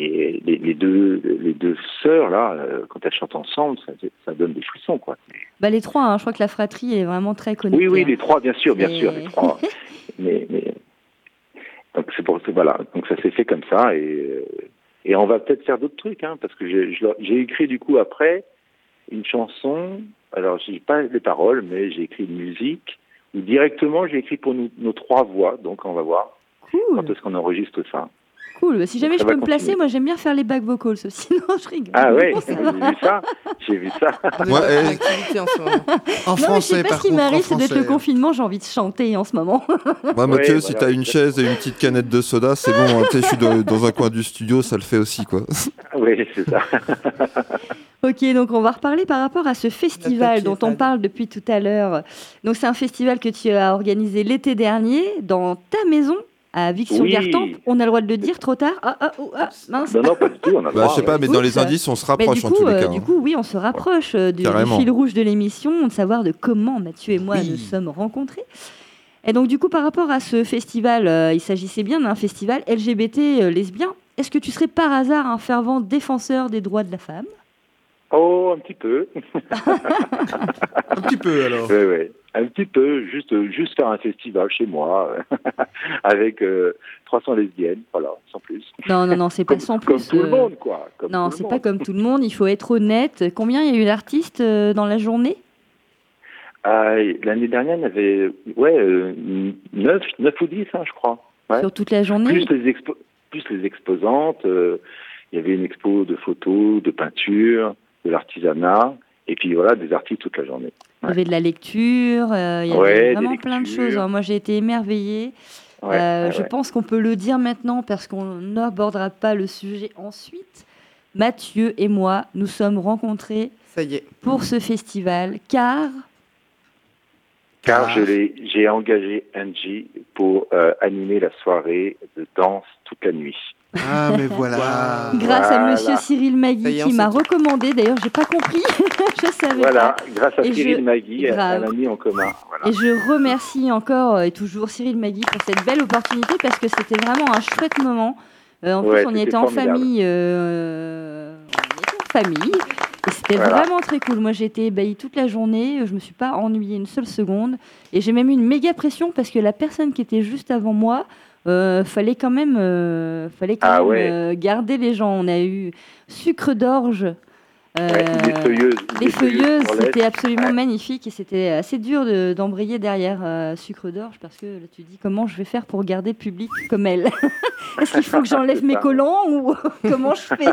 et les, les deux les deux sœurs là, euh, quand elles chantent ensemble, ça, ça donne des frissons quoi. Bah, les trois, hein, je crois que la fratrie est vraiment très connectée. Oui, oui, les trois, bien sûr, bien Et- sûr, les trois. mais, mais donc c'est pour voilà, donc ça s'est fait comme ça et et on va peut-être faire d'autres trucs, hein, parce que j'ai écrit du coup après une chanson. Alors j'ai pas les paroles, mais j'ai écrit une musique où directement j'ai écrit pour nous, nos trois voix. Donc on va voir Cool, quand est-ce qu'on enregistre ça. Cool. Si jamais je peux me placer, moi j'aime bien faire les back vocals aussi. Non, je rigole. Ah ouais, Non, j'ai vu ça. J'ai vu ça. L'activité en Non, mais je français, sais pas par ce qui m'arrive, c'est d'être le français. confinement, j'ai envie de chanter en ce moment. Moi, Mathieu, Ouais, si voilà, t'as une chaise et une petite canette de soda, c'est bon. hein, tu sais, je suis dans, dans un coin du studio, ça le fait aussi, quoi. Oui, c'est ça. Ok, donc on va reparler par rapport à ce festival dont on parle depuis tout à l'heure. Donc c'est un festival que tu as organisé l'été dernier dans ta maison à Vic-sur-Gartempe. Oui. On a le droit de le dire trop tard Ah, ah, oh, ah, mince. Non, non, pas du tout. On a le Bah, droit, je sais pas, ouais. mais dans les indices, on se Mais rapproche du en tous les euh, cas. du hein. coup, oui, on se rapproche euh, du, du fil rouge de l'émission, de savoir de comment Mathieu et moi Oui. nous sommes rencontrés. Et donc, du coup, par rapport à ce festival, euh, il s'agissait bien d'un festival LGBT euh, lesbien. Est-ce que tu serais par hasard un fervent défenseur des droits de la femme? Oh, un petit peu. Un petit peu alors. Oui, oui. Un petit peu, juste, juste faire un festival chez moi, avec euh, 300 lesbiennes, voilà, sans plus. Non, non, non, c'est pas Comme, sans comme plus. tout le euh, monde, quoi. Comme Non, c'est pas comme tout le monde, il faut être honnête. Combien il y a eu d'artistes euh, dans la journée? Ah, L'année dernière, il y avait ouais, euh, 9, 9 ou 10, hein, je crois. Ouais. sur toute la journée? Plus, les expo- plus les exposantes, euh, il y avait une expo de photos, de peinture, de l'artisanat, et puis voilà, des artistes toute la journée. Il y avait de la lecture, euh, il y avait Ouais, vraiment plein de choses. Moi, j'ai été émerveillée. Ouais, Euh, ouais, je ouais. pense qu'on peut le dire maintenant parce qu'on n'abordera pas le sujet ensuite. Mathieu et moi, nous sommes rencontrés Ça y est. pour ce festival car Car Ah. je l'ai- j'ai engagé Angie pour euh, animer la soirée de danse toute la nuit. Ah, mais voilà. grâce à monsieur Cyril Magui qui m'a recommandé, d'ailleurs j'ai pas compris, je savais Voilà, pas. grâce à Et Cyril je- Magui, elle Grave. elle a mis en commun. Voilà. Et je remercie encore euh, et toujours Cyril Magui pour cette belle opportunité parce que c'était vraiment un chouette moment. Euh, en Ouais, plus, on y c'était était en famille. euh, on était en famille. Et c'était Voilà. vraiment très cool. Moi, j'ai été ébahie toute la journée. Je me suis pas ennuyée une seule seconde. Et j'ai même eu une méga pression parce que la personne qui était juste avant moi, euh, fallait quand même, euh, fallait quand Ah même ouais. euh, garder les gens. On a eu sucre d'orge. Ouais, euh, des feuilleuses. les des feuilleuses, c'était absolument Ouais. magnifique et c'était assez dur de- d'embrayer derrière euh, Sucre d'Orge parce que là, tu dis comment je vais faire pour garder public comme elle? Est-ce qu'il faut que j'enlève mes collants ou comment je fais?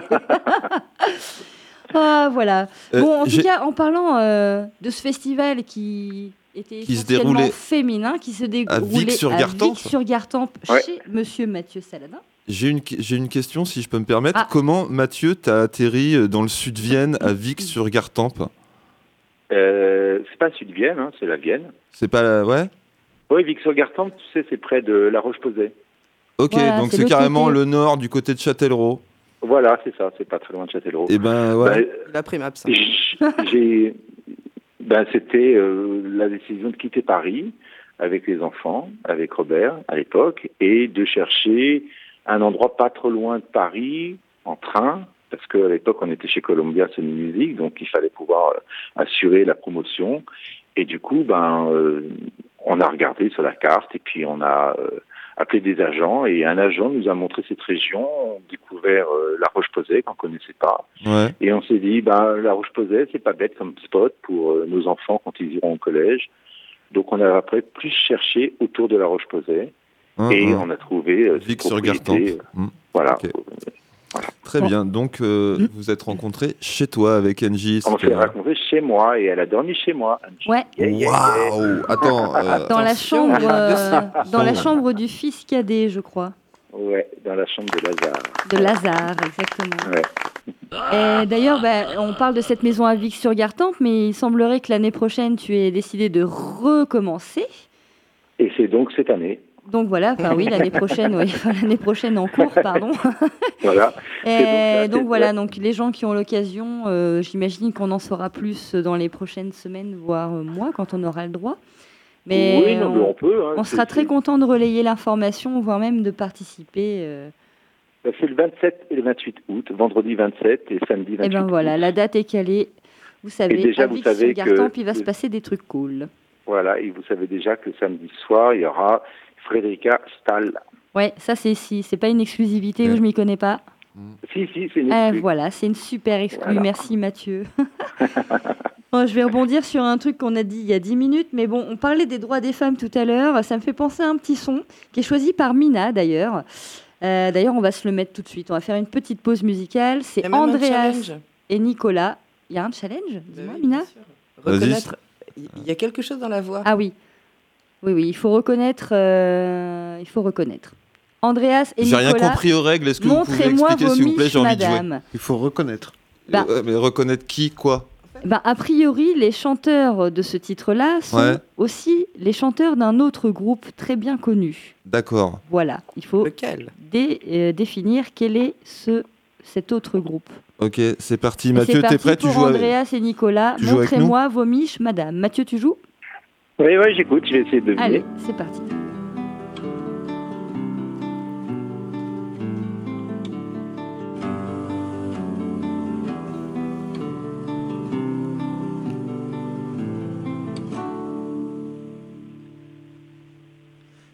Ah voilà. Euh, bon, en tout cas, en parlant euh, de ce festival qui était Qui se déroulait féminin, qui se déroulait Vic-sur-Gartempe. Vic-sur-Gartempe Ouais. chez Monsieur Mathieu Saladin. J'ai une, j'ai une question, si je peux me permettre. Ah. Comment, Mathieu, t'as atterri euh, dans le sud de Vienne, à Vic-sur-Gartempe Euh, c'est pas Sud-Vienne, hein, c'est la Vienne. C'est pas la... Ouais? Oui, Vic-sur-Gartempe, tu sais, c'est près de La Roche-Posay. Ok, Voilà, donc c'est carrément côté. le nord, du côté de Châtellerault. Voilà, c'est ça, c'est pas très loin de Châtellerault. Et ben, ouais. Ben, Il a pris Maps. hein. J- J'ai, ben, c'était euh, la décision de quitter Paris avec les enfants, avec Robert à l'époque, et de chercher un endroit pas trop loin de Paris en train, parce qu'à l'époque on était chez Columbia Sony Music, donc il fallait pouvoir euh, assurer la promotion. Et du coup, ben, euh, on a regardé sur la carte et puis on a euh, appelé des agents et un agent nous a montré cette région, on a découvert euh, la Roche-Posay qu'on connaissait pas. ouais. Et on s'est dit, ben, la Roche-Posay, c'est pas bête comme spot pour euh, nos enfants quand ils iront au collège. Donc on a après plus cherché autour de la Roche-Posay Hein, et hein. on a trouvé euh, cette propriété, euh, Hmm. Voilà. Très bien. Donc, euh, Mm. vous êtes rencontrés chez toi avec Angie. On s'est raconté chez moi et elle a dormi chez moi. Angie. Ouais. Yeah, yeah, yeah. Waouh Attends. euh, Dans la chambre, euh, dans la chambre du fils cadet, je crois. Ouais, dans la chambre de Lazare. De Lazare, exactement. Ouais. Et D'ailleurs, bah, on parle de cette maison à Vic-sur-Gartempe, mais il semblerait que l'année prochaine, tu aies décidé de recommencer. Et c'est donc cette année. Donc voilà, enfin oui, l'année prochaine, enfin, l'année prochaine en cours, pardon. Voilà. Et donc voilà, donc les gens qui ont l'occasion, euh, j'imagine qu'on en saura plus dans les prochaines semaines, voire mois, quand on aura le droit. Mais oui, non, mais on, peut. hein, on sera très content de relayer l'information, voire même de participer. euh. C'est le 27 et le 28 août, vendredi 27 et samedi 28 Et ben voilà, août. la date est calée. Vous savez, déjà, à vous savez que- Vic-sur-Gartempe, il va se passer des trucs cool. Voilà, et vous savez déjà que samedi soir, il y aura Frédérica Stahl. Ouais, ça c'est si, c'est pas une exclusivité où Ouais. je m'y connais pas. Si, si, c'est une Eh, exclue. voilà, c'est une super exclue. Voilà. Merci Mathieu. Bon, je vais rebondir sur un truc qu'on a dit il y a 10 minutes, mais bon, on parlait des droits des femmes tout à l'heure. Ça me fait penser à un petit son qui est choisi par Mina d'ailleurs. Euh, D'ailleurs, on va se le mettre tout de suite. On va faire une petite pause musicale. C'est Andreas et Nicolas. Il y a un challenge? Dis-moi, Mina bien sûr. Vas-y. Reconnaître. Il y a quelque chose dans la voix. Ah oui. Oui, oui, il faut reconnaître. euh, il faut reconnaître. Andreas et J'ai Nicolas. rien compris aux règles. Est-ce que vous pouvez Montrez-moi expliquer, vos s'il vous plaît miches, J'ai envie de jouer. madame. Il faut reconnaître. Bah. Ouais, mais reconnaître qui, quoi? Ben, a priori, les chanteurs de ce titre-là sont Ouais. aussi les chanteurs d'un autre groupe très bien connu. D'accord. Voilà, il faut Lequel? dé- euh, définir quel est ce, cet autre groupe. Ok, c'est parti. Et Mathieu, c'est t'es parti prêt? Tu pour joues avec- Andreas et Nicolas. tu joues Montrez-moi vos miches, madame. Mathieu, tu joues? Oui, oui, j'écoute, je vais essayer de deviner. Allez, c'est parti.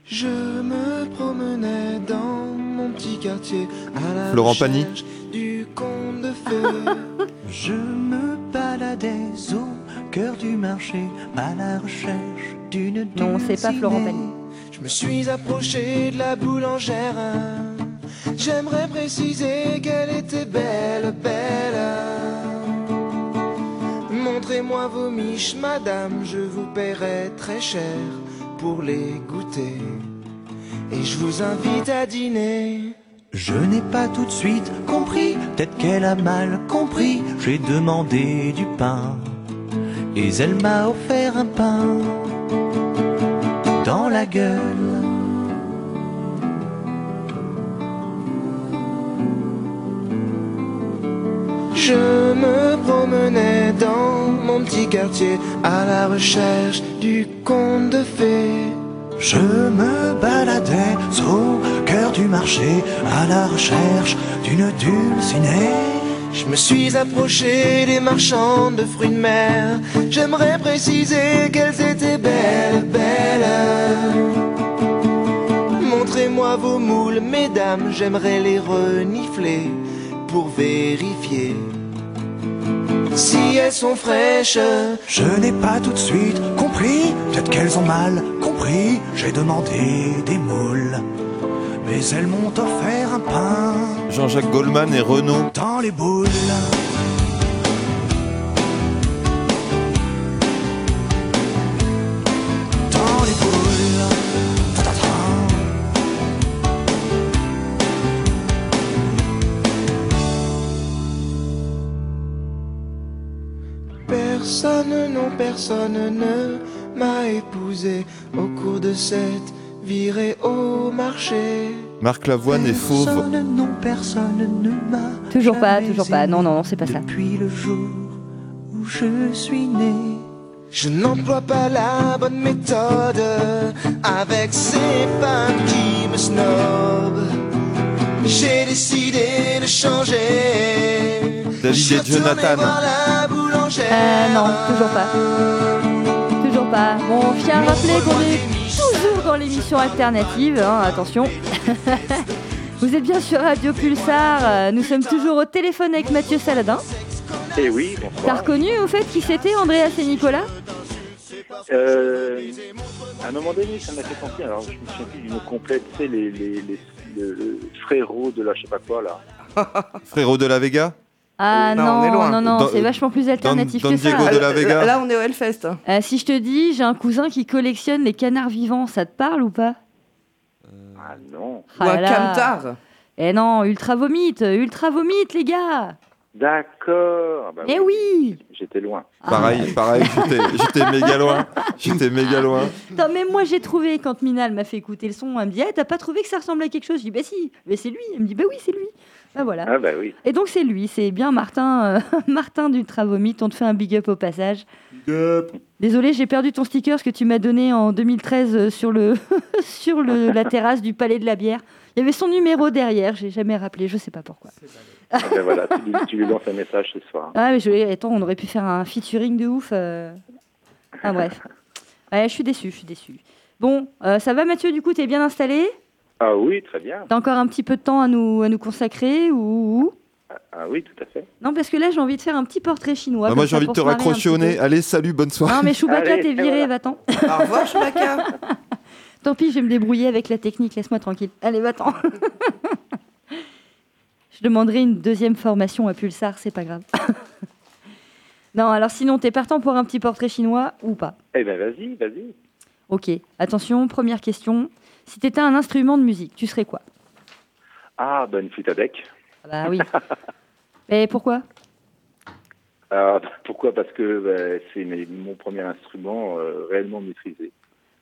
Je me promenais dans mon petit quartier à la Florent Pagny. du conte de fées. Je me baladais au cœur du marché à la recherche d'une Non, c'est pas Florent. Pagny. Je me suis approché de la boulangère. J'aimerais préciser qu'elle était belle, belle. Montrez-moi vos miches, madame, je vous paierai très cher pour les goûter. Et je vous invite à dîner. Je n'ai pas tout de suite compris, peut-être qu'elle a mal compris. J'ai demandé du pain, et elle m'a offert un pain dans la gueule. Je me promenais dans mon petit quartier à la recherche du conte de fées. Je me baladais au cœur du marché à la recherche d'une dulcinée. Je me suis approché des marchands de fruits de mer. J'aimerais préciser qu'elles étaient belles, belles. Montrez-moi vos moules, mesdames, j'aimerais les renifler pour vérifier si elles sont fraîches. Je n'ai pas tout de suite compris, peut-être qu'elles ont mal compris. J'ai demandé des moules, mais elles m'ont offert un pain Jean-Jacques Goldman et Renaud. dans les boules. Dans les boules. Personne, non personne ne m'a épousé au cours de cette virée au marché. Marc Lavoine et Fauve. Personne, non personne ne m'a Toujours pas, toujours pas. Non, non, non, c'est pas ça. depuis le jour où je suis né. Je n'emploie pas la bonne méthode avec ces femmes qui me snobent. J'ai décidé de changer. David et Jonathan. voir la boulangère. Euh, non, toujours pas. Toujours pas. Bon, je tiens à rappeler qu'on est l'émission alternative, hein, attention. Vous êtes bien sur Radio Pulsar, euh, nous sommes toujours au téléphone avec Mathieu Saladin. Et oui, T'as bonsoir. reconnu au fait qui c'était, Andreas et Nicolas Euh, à un moment donné, ça m'a fait penser, alors je me souviens plus du nom complet, tu sais, les, les, les, frérots de la je sais pas quoi là. Frérot de la Vega? Ah Non, non, on est loin. non, non, c'est vachement plus alternatif Don que ça. Diego de la Vega. Là, on est au Hellfest. Euh, si je te dis, j'ai un cousin qui collectionne les canards vivants, ça te parle ou pas? Ah non. Ou Ah un là. camtar. Eh non, ultra vomite, ultra vomite les gars D'accord. Ah bah Eh oui J'étais loin. Pareil, pareil, j'étais- j'étais méga loin. J'étais méga loin. Non, mais moi j'ai trouvé, quand Minal m'a fait écouter le son, elle me dit Eh, T'as pas trouvé que ça ressemblait à quelque chose? Je dis Bah si, mais c'est lui. Elle me dit Bah oui, c'est lui. Bah voilà. Ah bah oui. Et donc c'est lui, c'est bien Martin, euh, Martin d'Ultra Vomit. On te fait un big up au passage. Désolé, j'ai perdu ton sticker que tu m'as donné en 2013 euh, sur, le sur le, la terrasse du Palais de la Bière. Il y avait son numéro derrière, j'ai jamais rappelé, je sais pas pourquoi. Ah ben voilà, tu, lui- tu lui lances un message ce soir. Ah mais je, attends, on aurait pu faire un featuring de ouf. euh. Ah bref. Ouais, je suis déçu, je suis déçu. Bon, euh, ça va Mathieu, du coup, t'es bien installé? Ah oui, très bien. T'as encore un petit peu de temps à nous, à nous consacrer ou, ou- Ah oui, tout à fait. Non, parce que là, j'ai envie de faire un petit portrait chinois. Bah, moi, j'ai envie de te raccrocher au nez. Allez, salut, bonne soirée. Non, mais Chewbacca, t'es et viré, voilà. va-t'en. Au revoir, Chewbacca. Tant pis, je vais me débrouiller avec la technique, laisse-moi tranquille. Allez, va-t'en. je demanderai une deuxième formation à Pulsar, c'est pas grave. non, alors sinon, t'es partant pour un petit portrait chinois ou pas? Eh ben vas-y, vas-y. Ok, attention, première question. Si t'étais un instrument de musique, tu serais quoi? Ah, ben une flûte à bec. Ah Bah oui. Et pourquoi? Ah, pourquoi? Parce que ben, c'est mon premier instrument euh, réellement maîtrisé.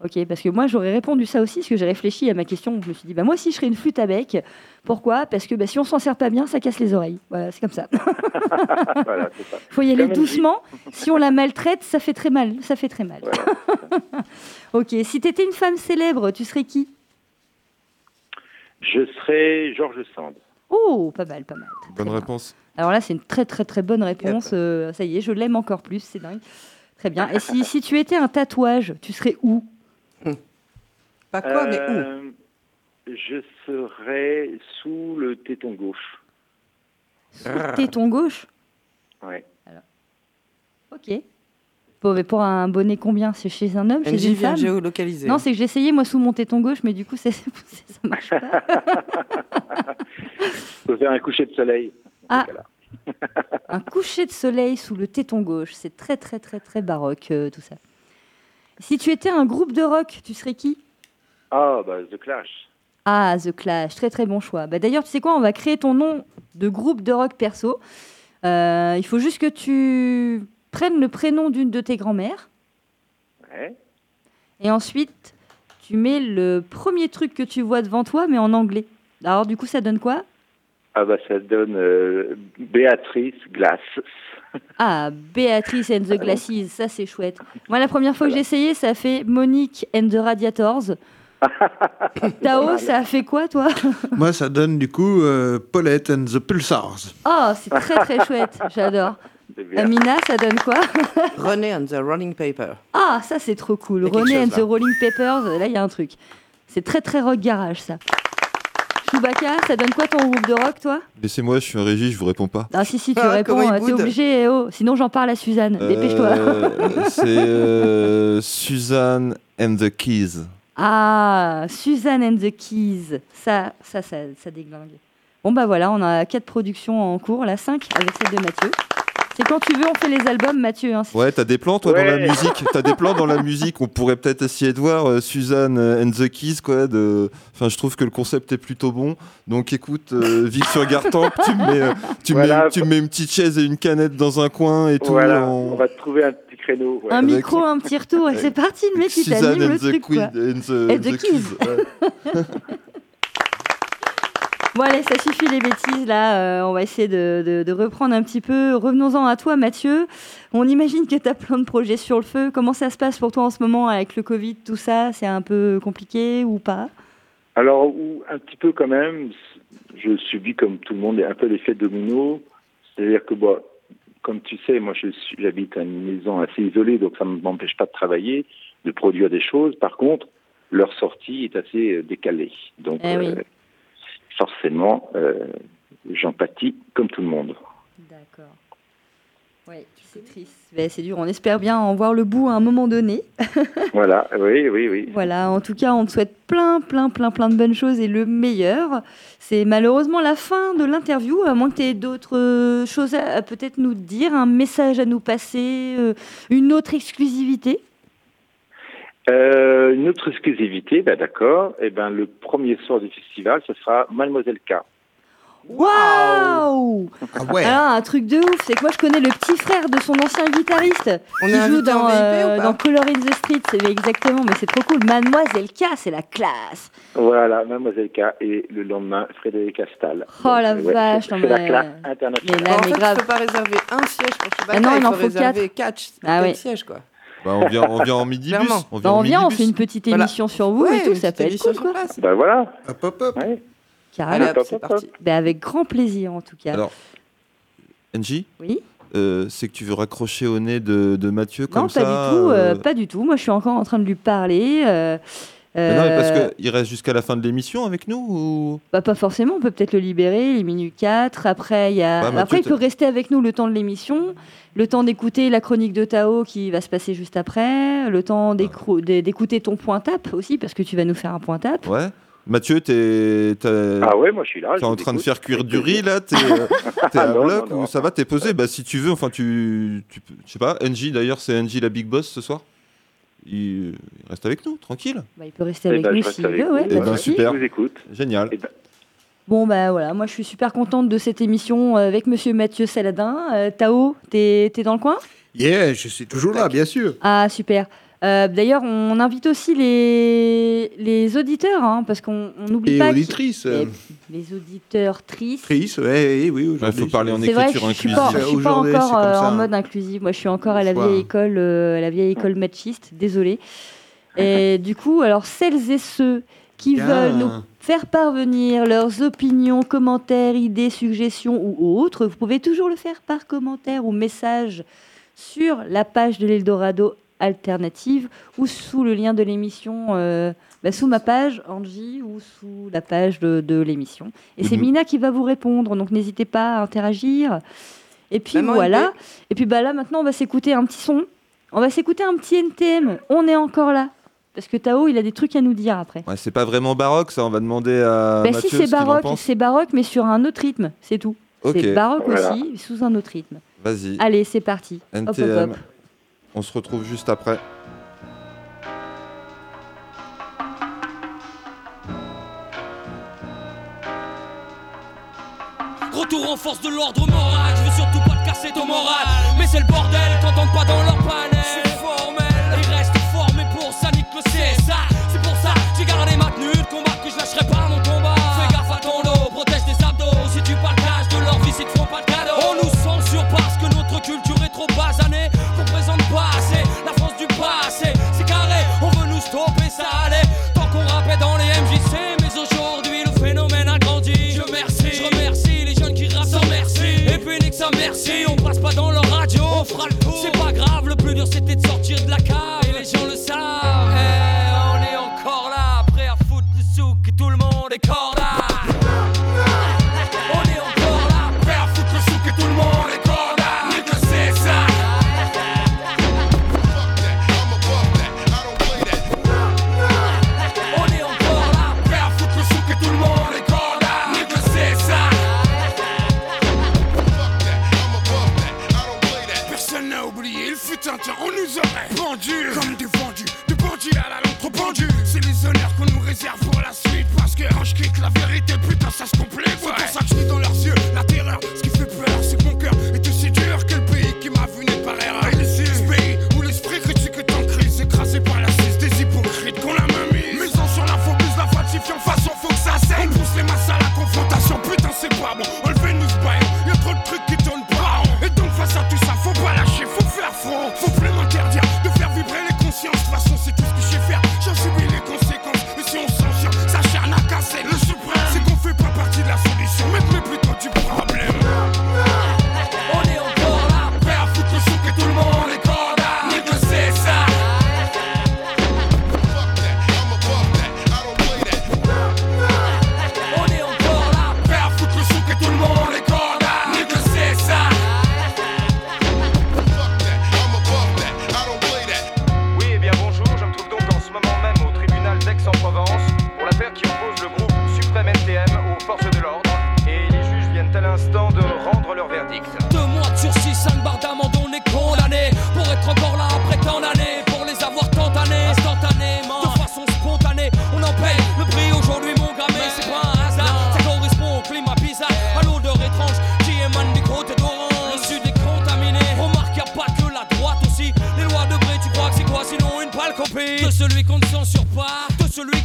Ok, parce que moi j'aurais répondu ça aussi, parce que j'ai réfléchi à ma question. Je me suis dit, bah moi aussi je serais une flûte à bec. Pourquoi? Parce que bah, si on s'en sert pas bien, ça casse les oreilles. Voilà, c'est comme ça. voilà, ça. faut y aller doucement. Si on la maltraite, ça fait très mal. Ça fait très mal. ok, si t'étais une femme célèbre, tu serais qui? Je serai Georges Sand. Oh, pas mal, pas mal. Bonne réponse. Alors là, c'est une très très très bonne réponse. Euh, ça y est, je l'aime encore plus, c'est dingue. Très bien. Et si, si tu étais un tatouage, tu serais où? Pas quoi, mais où? Euh, Je serai sous le téton gauche. T'es ton gauche? Ouais. Ok. Pour, un bonnet combien C'est chez un homme, chez une vient femme géolocaliser. Non, c'est que j'ai essayé moi sous mon téton gauche, mais du coup ça, ça marche pas. Faut faire un coucher de soleil. Ah, un coucher de soleil sous le téton gauche, c'est très très très très baroque euh, tout ça. Si tu étais un groupe de rock, tu serais qui? Ah, bah The Clash. Ah, The Clash, très très bon choix. Bah, D'ailleurs, tu sais quoi, on va créer ton nom de groupe de rock perso. Euh, il faut juste que tu prennes le prénom d'une de tes grand-mères. Ouais. Et ensuite, tu mets le premier truc que tu vois devant toi, mais en anglais. Alors, du coup, ça donne quoi? Ah, bah ça donne euh, Béatrice Glass. Ah, Béatrice and the Glasses, ça c'est chouette. Moi, la première fois que j'ai essayé, ça a fait Monique and the Radiators. Tao, ça a fait quoi, toi? Moi, ça donne du coup euh, Paulette and the Pulsars. Oh, c'est très très chouette, j'adore. Amina, ça donne quoi René and the Rolling Paper. Ah, ça c'est trop cool. René and the. Rolling Peppers, là il y a un truc. C'est très très rock garage ça. Chewbacca, ça donne quoi ton groupe de rock toi Laissez-moi, je suis en régie, je vous réponds pas. Ah si si, tu Ah, réponds, t'es boude. obligé, eh oh. sinon j'en parle à Suzanne. Dépêche-toi. Euh, c'est euh, Suzanne and the Keys. Ah, Suzanne and the Keys. Ça, ça, ça, ça déglingue. Bon, bah voilà, on a quatre productions en cours, là, cinq avec celle de Mathieu. C'est quand tu veux, on fait les albums, Mathieu. hein. Ouais, t'as des plans toi dans la musique. T'as des plans dans la musique. On pourrait peut-être essayer de voir euh, Suzanne and the Keys quoi. De... Enfin, je trouve que le concept est plutôt bon. Donc écoute, euh, Vic sur Gartempe, tu me mets, euh, tu Voilà. mets, tu me mets une petite chaise et une canette dans un coin et tout. Voilà, en- on va te trouver un petit créneau. ouais. Un Avec- micro, un petit retour, et c'est parti, le mec, il Suzanne t'anime and le the truc, quoi. Queen and the, And the the Keys. Keys, ouais. Bon, allez, ça suffit les bêtises, là. euh, on va essayer de, de- de reprendre un petit peu. Revenons-en à toi, Mathieu. On imagine que tu as plein de projets sur le feu. Comment ça se passe pour toi en ce moment avec le Covid, tout ça? C'est un peu compliqué ou pas? Alors, un petit peu quand même, je subis comme tout le monde un peu l'effet domino. C'est-à-dire que, bon, comme tu sais, moi j'habite à une maison assez isolée, donc ça ne m'empêche pas de travailler, de produire des choses. Par contre, leur sortie est assez euh, décalée. Donc, Eh oui. euh, forcément, euh, j'en pâtis comme tout le monde. D'accord. Oui, c'est triste. Ben, c'est dur. On espère bien en voir le bout à un moment donné. voilà, oui, oui, oui. Voilà, en tout cas, on te souhaite plein, plein, plein, plein de bonnes choses et le meilleur. C'est malheureusement la fin de l'interview, à moins que tu aies d'autres euh, choses à, à peut-être nous dire, un message à nous passer, euh, une autre exclusivité. Euh, une autre exclusivité, ben d'accord. Eh ben, le premier soir du festival, ce sera Mademoiselle K. Waouh Ah ouais. Alors, un truc de ouf, c'est que moi je connais le petit frère de son ancien guitariste On qui joue dans, euh, dans Color in the Street, c'est exactement, mais c'est trop cool. Mademoiselle K, c'est la classe. Voilà, Mademoiselle K. Et le lendemain, Frédéric Astal. Oh la Donc, euh, ouais, vache, c'est la mais- classe Mais internationale. là, en mais fait, grave. tu peux pas réserver un siège pour Chewbacca, Ah non, il il en faut faut réserver quatre, Ah quatre oui. sièges, quoi. Bah, on vient, on vient en. Clairement. On vient Bah, en on vient, on midibus. fait une petite Voilà. émission sur vous et tout, ça peut être cool sur quoi. Ben voilà. Hop, hop, hop. Ouais. Carrément. Allez, hop, hop, c'est hop, parti. Ben, avec grand plaisir en tout cas. Alors, NJ, oui. euh, c'est que tu veux raccrocher au nez de, de Mathieu comme Non, pas ça du tout, euh, euh, pas du tout. Moi, je suis encore en train de lui parler. euh, Mais non, mais parce Euh, qu'il reste jusqu'à la fin de l'émission avec nous ou... bah, pas forcément, on peut peut-être le libérer, les minutes 4. Après, il y a... Mathieu, Après il peut rester avec nous le temps de l'émission, le temps d'écouter la chronique de Tao qui va se passer juste après, le temps d'é- d'écouter ton point tap aussi, parce que tu vas nous faire un point tap. Ouais. Mathieu, t'es Ah ouais, moi je suis là. t'es en train de faire cuire du riz là? T'es euh, t'es Ah à non, bloc non, non. ou ça va? T'es posé? Bah si tu veux, enfin tu, tu je sais pas. NJ d'ailleurs, c'est NJ la big boss ce soir? Il, reste avec nous, tranquille. Bah, il peut rester Eh avec ben, nous s'il veut, ouais, vous. Eh ben, super. Je vous écoute. Génial. Eh ben, Bon, bah voilà, moi je suis super contente de cette émission euh, avec monsieur Mathieu Saladin. Euh, Tao, t'es t'es dans le coin? Yeah, je suis toujours là, bien sûr. Ah, super. Euh, D'ailleurs, on invite aussi les, les auditeurs, hein, parce qu'on on n'oublie pas. auditrices. les, euh, les auditeurs tristes. Trice, ouais, oui, oui. Il aujourd'hui, faut parler en vrai, écriture je suis pas, inclusive. je suis pas encore euh, ça, en hein. mode inclusive. Moi, je suis encore à la vieille école, euh, à la vieille école machiste. Désolée. Et du coup, alors celles et ceux qui Bien. veulent nous faire parvenir leurs opinions, commentaires, idées, suggestions ou autres, vous pouvez toujours le faire par commentaire ou message sur la page de l'Eldorado alternative ou sous le lien de l'émission, euh, bah, sous ma page Angie ou sous la page de, de l'émission. Et c'est Mhm. Mina qui va vous répondre, donc n'hésitez pas à interagir. Et puis Maman voilà. Et puis bah là maintenant on va s'écouter un petit son. On va s'écouter un petit NTM. On est encore là. Parce que Tao, il a des trucs à nous dire après. Ouais, c'est pas vraiment baroque ça, on va demander à Bah Mathieu si ce c'est baroque, c'est baroque mais sur un autre rythme, c'est tout. C'est baroque Voilà. aussi, sous un autre rythme. Vas-y, Allez, c'est parti. Hop, hop, hop. On se retrouve juste après. Retour en force de l'ordre moral, je veux surtout pas te casser ton moral. Mais c'est le bordel, t'entends pas dans leur panel. Je suis formel, ils restent formés pour ça, nique le CSA. C'est pour ça, j'ai gardé ma tenue de combat que je lâcherai pas mon combat.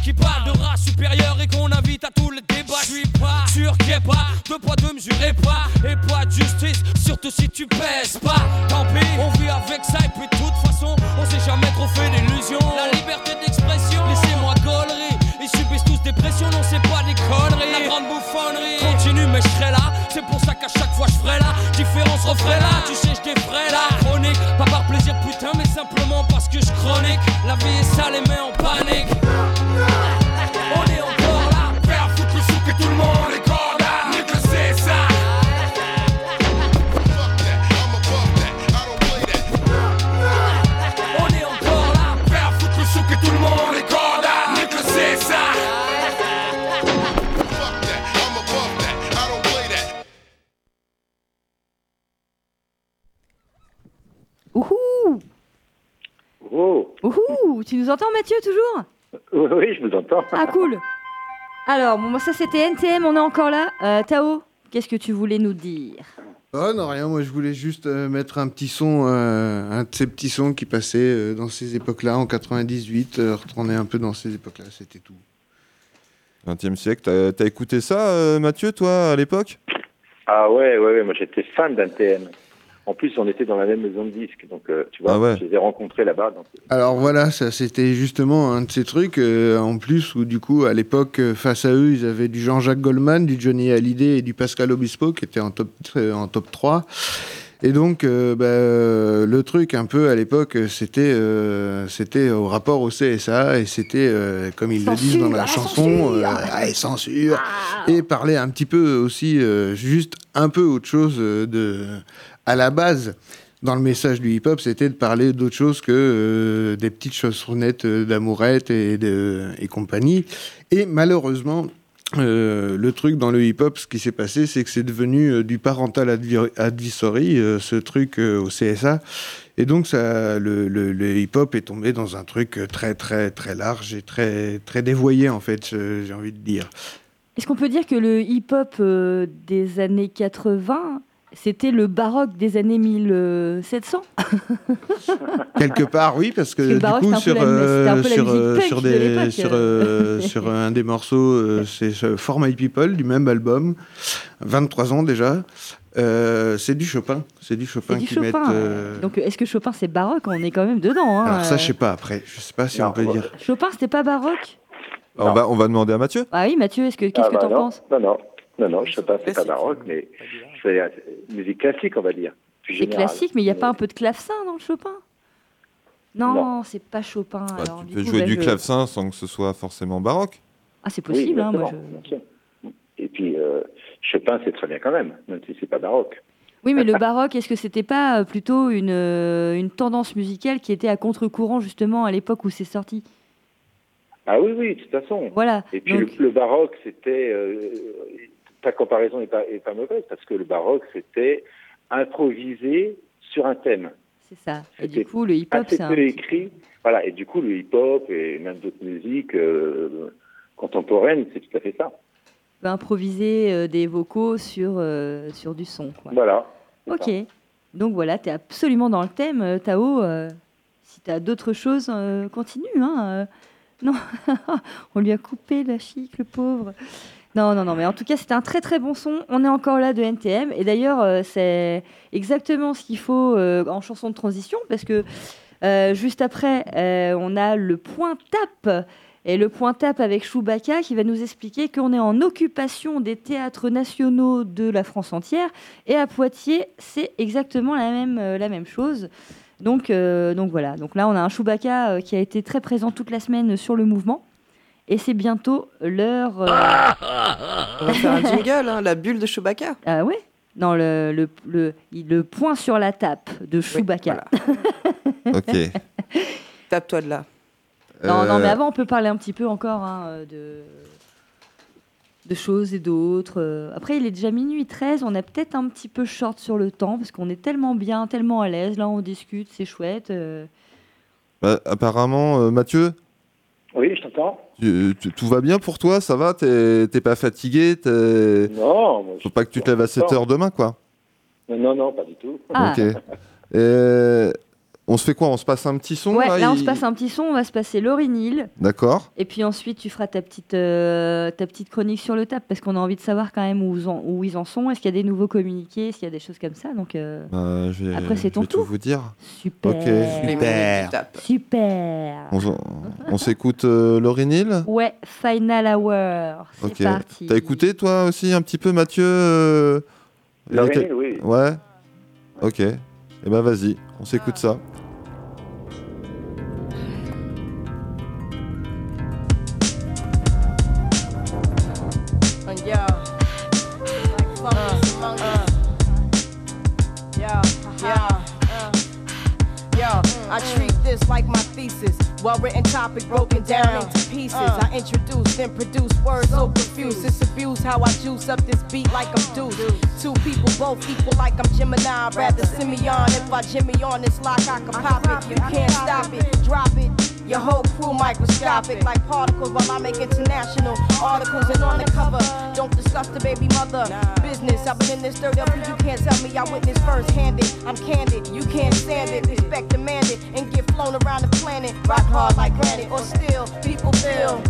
Qui parle de race supérieure et qu'on invite à tous les débats. Je suis pas sûr qu'il y ait pas de poids de mesurer pas et pas de justice, surtout si tu pèses pas. Tant pis, on vit avec ça et puis Mathieu toujours Oui, je vous entends. Ah cool. Alors, bon, ça c'était NTM, on est encore là. Euh, Tao, qu'est-ce que tu voulais nous dire? Oh non, rien, moi je voulais juste euh, mettre un petit son, euh, un de ces petits sons qui passaient euh, dans ces époques-là, en 98, euh, retourner un peu dans ces époques-là, c'était tout. 20e siècle, t'as t'as écouté ça, euh, Mathieu, toi, à l'époque? Ah ouais, ouais, ouais, moi j'étais fan d'NTM. En plus, on était dans la même maison de disques, donc euh, tu vois, Ah ouais. je les ai rencontrés là-bas. donc- Alors voilà, ça c'était justement un de ces trucs, euh, en plus, où du coup, à l'époque, euh, face à eux, ils avaient du Jean-Jacques Goldman, du Johnny Hallyday et du Pascal Obispo, qui étaient en top, euh, en top 3. Et donc, euh, bah, euh, le truc un peu à l'époque, euh, c'était euh, c'était au rapport au CSA, et c'était, euh, comme ils le disent dans la chanson, euh, ah, et censure, et parler un petit peu aussi, euh, juste un peu autre chose euh, de, à la base dans le message du hip-hop, c'était de parler d'autre chose que euh, des petites chansonnettes euh, d'amourette et, et compagnie. Et malheureusement, euh, le truc dans le hip-hop, ce qui s'est passé, c'est que c'est devenu du parental advi- advisory, ce truc au CSA. Et donc, ça, le, le- le hip-hop est tombé dans un truc très, très, très large et très, très dévoyé, en fait, j'ai envie de dire. Est-ce qu'on peut dire que le hip-hop des années 80, c'était le baroque des années 1700 Quelque part, oui, parce que du baroque, coup, sur, sur, euh, des, euh. euh, un des morceaux, euh, c'est euh, For My People, du même album, 23 ans déjà. Euh, c'est du Chopin, c'est du Chopin qui Chopin. euh, Donc, est-ce que Chopin c'est baroque? On est quand même dedans. hein, Alors ça, euh. je sais pas après, je sais pas si Non, on peut dire. Chopin, c'était pas baroque? On va, on va demander à Mathieu. Ah oui, Mathieu, est-ce que qu'est-ce Ah que bah t'en non, penses? Non, non, non, non, je sais pas, c'est pas baroque, mais c'est musique classique, on va dire. C'est classique, mais il n'y a pas un peu de clavecin dans le Chopin? Non, c'est pas Chopin. Bah, alors, tu peux coup, jouer bah, du je- clavecin sans que ce soit forcément baroque. Ah, c'est Oui, possible, hein, moi, je-. Et puis, euh, Chopin, c'est très bien quand même, même si c'est pas baroque. Oui, mais le baroque, est-ce que c'était pas euh, plutôt une, euh, une tendance musicale qui était à contre-courant justement à l'époque où c'est sorti? Ah oui, oui, de toute façon. Voilà. Et puis Donc- le, le baroque, c'était. euh, ta comparaison n'est pas, est pas mauvaise parce que le baroque, c'était improvisé sur un thème. C'est ça. Et du coup, le hip-hop, c'est un. peu écrit. Voilà, et du coup, le hip-hop et même d'autres musiques euh, contemporaines, c'est tout à fait ça. peut improviser euh, des vocaux sur, euh, sur du son. quoi. Voilà. Ok. Donc voilà, tu es absolument dans le thème, Tao. si tu as d'autres choses, continue. Hein, non, on lui a coupé la chic, le pauvre. Non, non, non, mais en tout cas, c'était un très très bon son. On est encore là de NTM. Et d'ailleurs, euh, c'est exactement ce qu'il faut euh, en chanson de transition, parce que euh, juste après, on a le point tape. Et le point tape avec Chewbacca qui va nous expliquer qu'on est en occupation des théâtres nationaux de la France entière. Et à Poitiers, c'est exactement la même, la même chose. Donc, donc voilà. Donc là, on a un Chewbacca qui a été très présent toute la semaine sur le mouvement. Et c'est bientôt l'heure. euh, On va faire un jingle, hein, la bulle de Chewbacca. Ah ouais? Non, le, le, le, le point sur la tape de Chewbacca. Ok. Tape-toi de là. Non, non, mais Euh, avant, on peut parler un petit peu encore hein, de, de choses et d'autres. Après, il est déjà minuit 13, on est peut-être un petit peu short sur le temps, parce qu'on est tellement bien, tellement à l'aise. Là, on discute, c'est chouette. euh. bah, apparemment, euh, Mathieu, Oui, je t'entends. tout va bien pour toi Ça va? T'es t'es pas fatigué? T'es- Non, moi, Faut pas que tu te lèves à 7 heures demain, quoi. non, non, pas du tout. Ah. Ok. Et on se fait quoi? On se passe un petit son Ouais, là, on il- se passe un petit son, on va se passer Laurie Neal. D'accord. Et puis ensuite, tu feras ta petite, euh, ta petite chronique sur le tap, parce qu'on a envie de savoir quand même où, ils en- où ils en sont. Est-ce qu'il y a des nouveaux communiqués? Est-ce qu'il y a des choses comme ça? Donc, euh, Bah, je vais, Après, c'est je ton vais tout tour. vous dire. Super. Super. Super. On, on s'écoute euh, Ouais, Final Hour. C'est Ok. parti. T'as écouté toi aussi un petit peu Mathieu euh, oui. Ouais. Ok. Et ben vas-y, on s'écoute ça. I treat this like my thesis. Well written topic broken down into pieces. Uh. I introduce, then produce words so profuse. It's abuse how I juice up this beat like I'm Deuce. Two people both equal like I'm Gemini. Rather Simeon. If I Jimmy on this lock, I can pop it. You can't stop it, drop it. Your whole crew microscopic like particles while I make international articles and on the cover. Don't discuss the baby mother business. I've been in this dirt up, you can't tell me I witnessed first handed. I'm candid, you can't stand it. Respect demanded and get flown around the planet. Rock hard like granite or steel. People feel.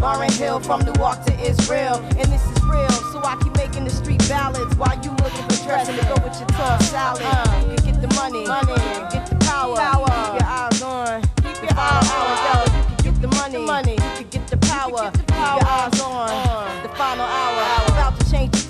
Lauren Hill from Newark to Israel, and this is real. So I keep making the street ballads while you looking for dressing to go with your tough salad. Uh. You can get the money, money, get the power, power.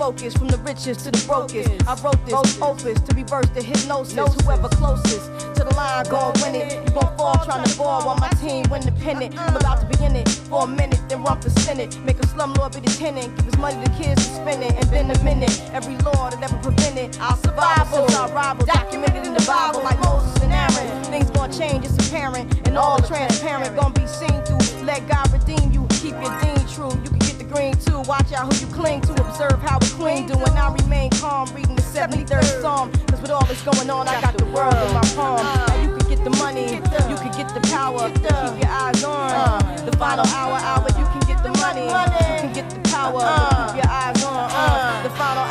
Focus from the richest to the brokest. I wrote this opus to reverse the hypnosis. Whoever closest to the line gon' win it. You gon' fall trying to ball while my team win the pennant. I'm about to be in it for a minute, then run for senate. Make a slumlord be the tenant. Give his money to kids to spend it. And been a minute. Every law that ever prevented. I'll survive since I rival. Documented in the Bible like Moses and Aaron. Things gon' change, it's apparent. And all transparent. Gonna be seen through. Let God redeem you. Keep your dean true. You green too. Watch out who you cling to. Observe how the queen do. And I remain calm. Reading the 73rd Psalm. Cause with all that's going on, I got the world in my palm. Now you can get the money. You can get the power. Keep your eyes on. The final hour, hour. You can get the money. You can get the power. Keep your eyes on. uh, The final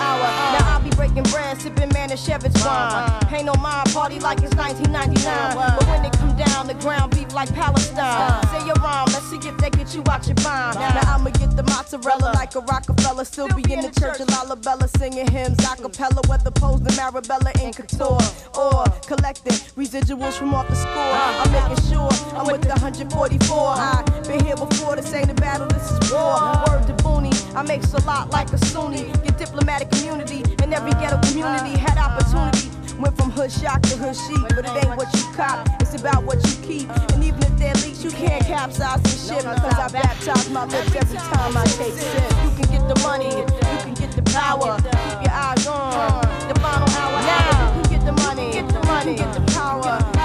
breaking bread, sipping Manischewitz wine. Pay no mind, party like it's 1999. But when it come down, the ground beef like Palestine. Say your rhyme, let's see if they get you out your mind. Now I'ma get the mozzarella like a Rockefeller. Still be in the church of Lalabella singing hymns a cappella. Whether posed in Marabella in couture or collecting residuals from off the score. Uh. I'm making sure I'm with the 144. I've been here before, this ain't a battle, this is war. Word to Booney, I make a lot like a Sunni. Get diplomatic community in every ghetto community. Had opportunity. Went from hood shock to hood chic, but it ain't what you cop, it's about what you keep. And even if they're leaks, you can't capsize the ship because I baptize my lips every time I take sip. You can get the money, you can get the power. Keep your eyes on the final hour. Now you can get the money, get the money, get the power.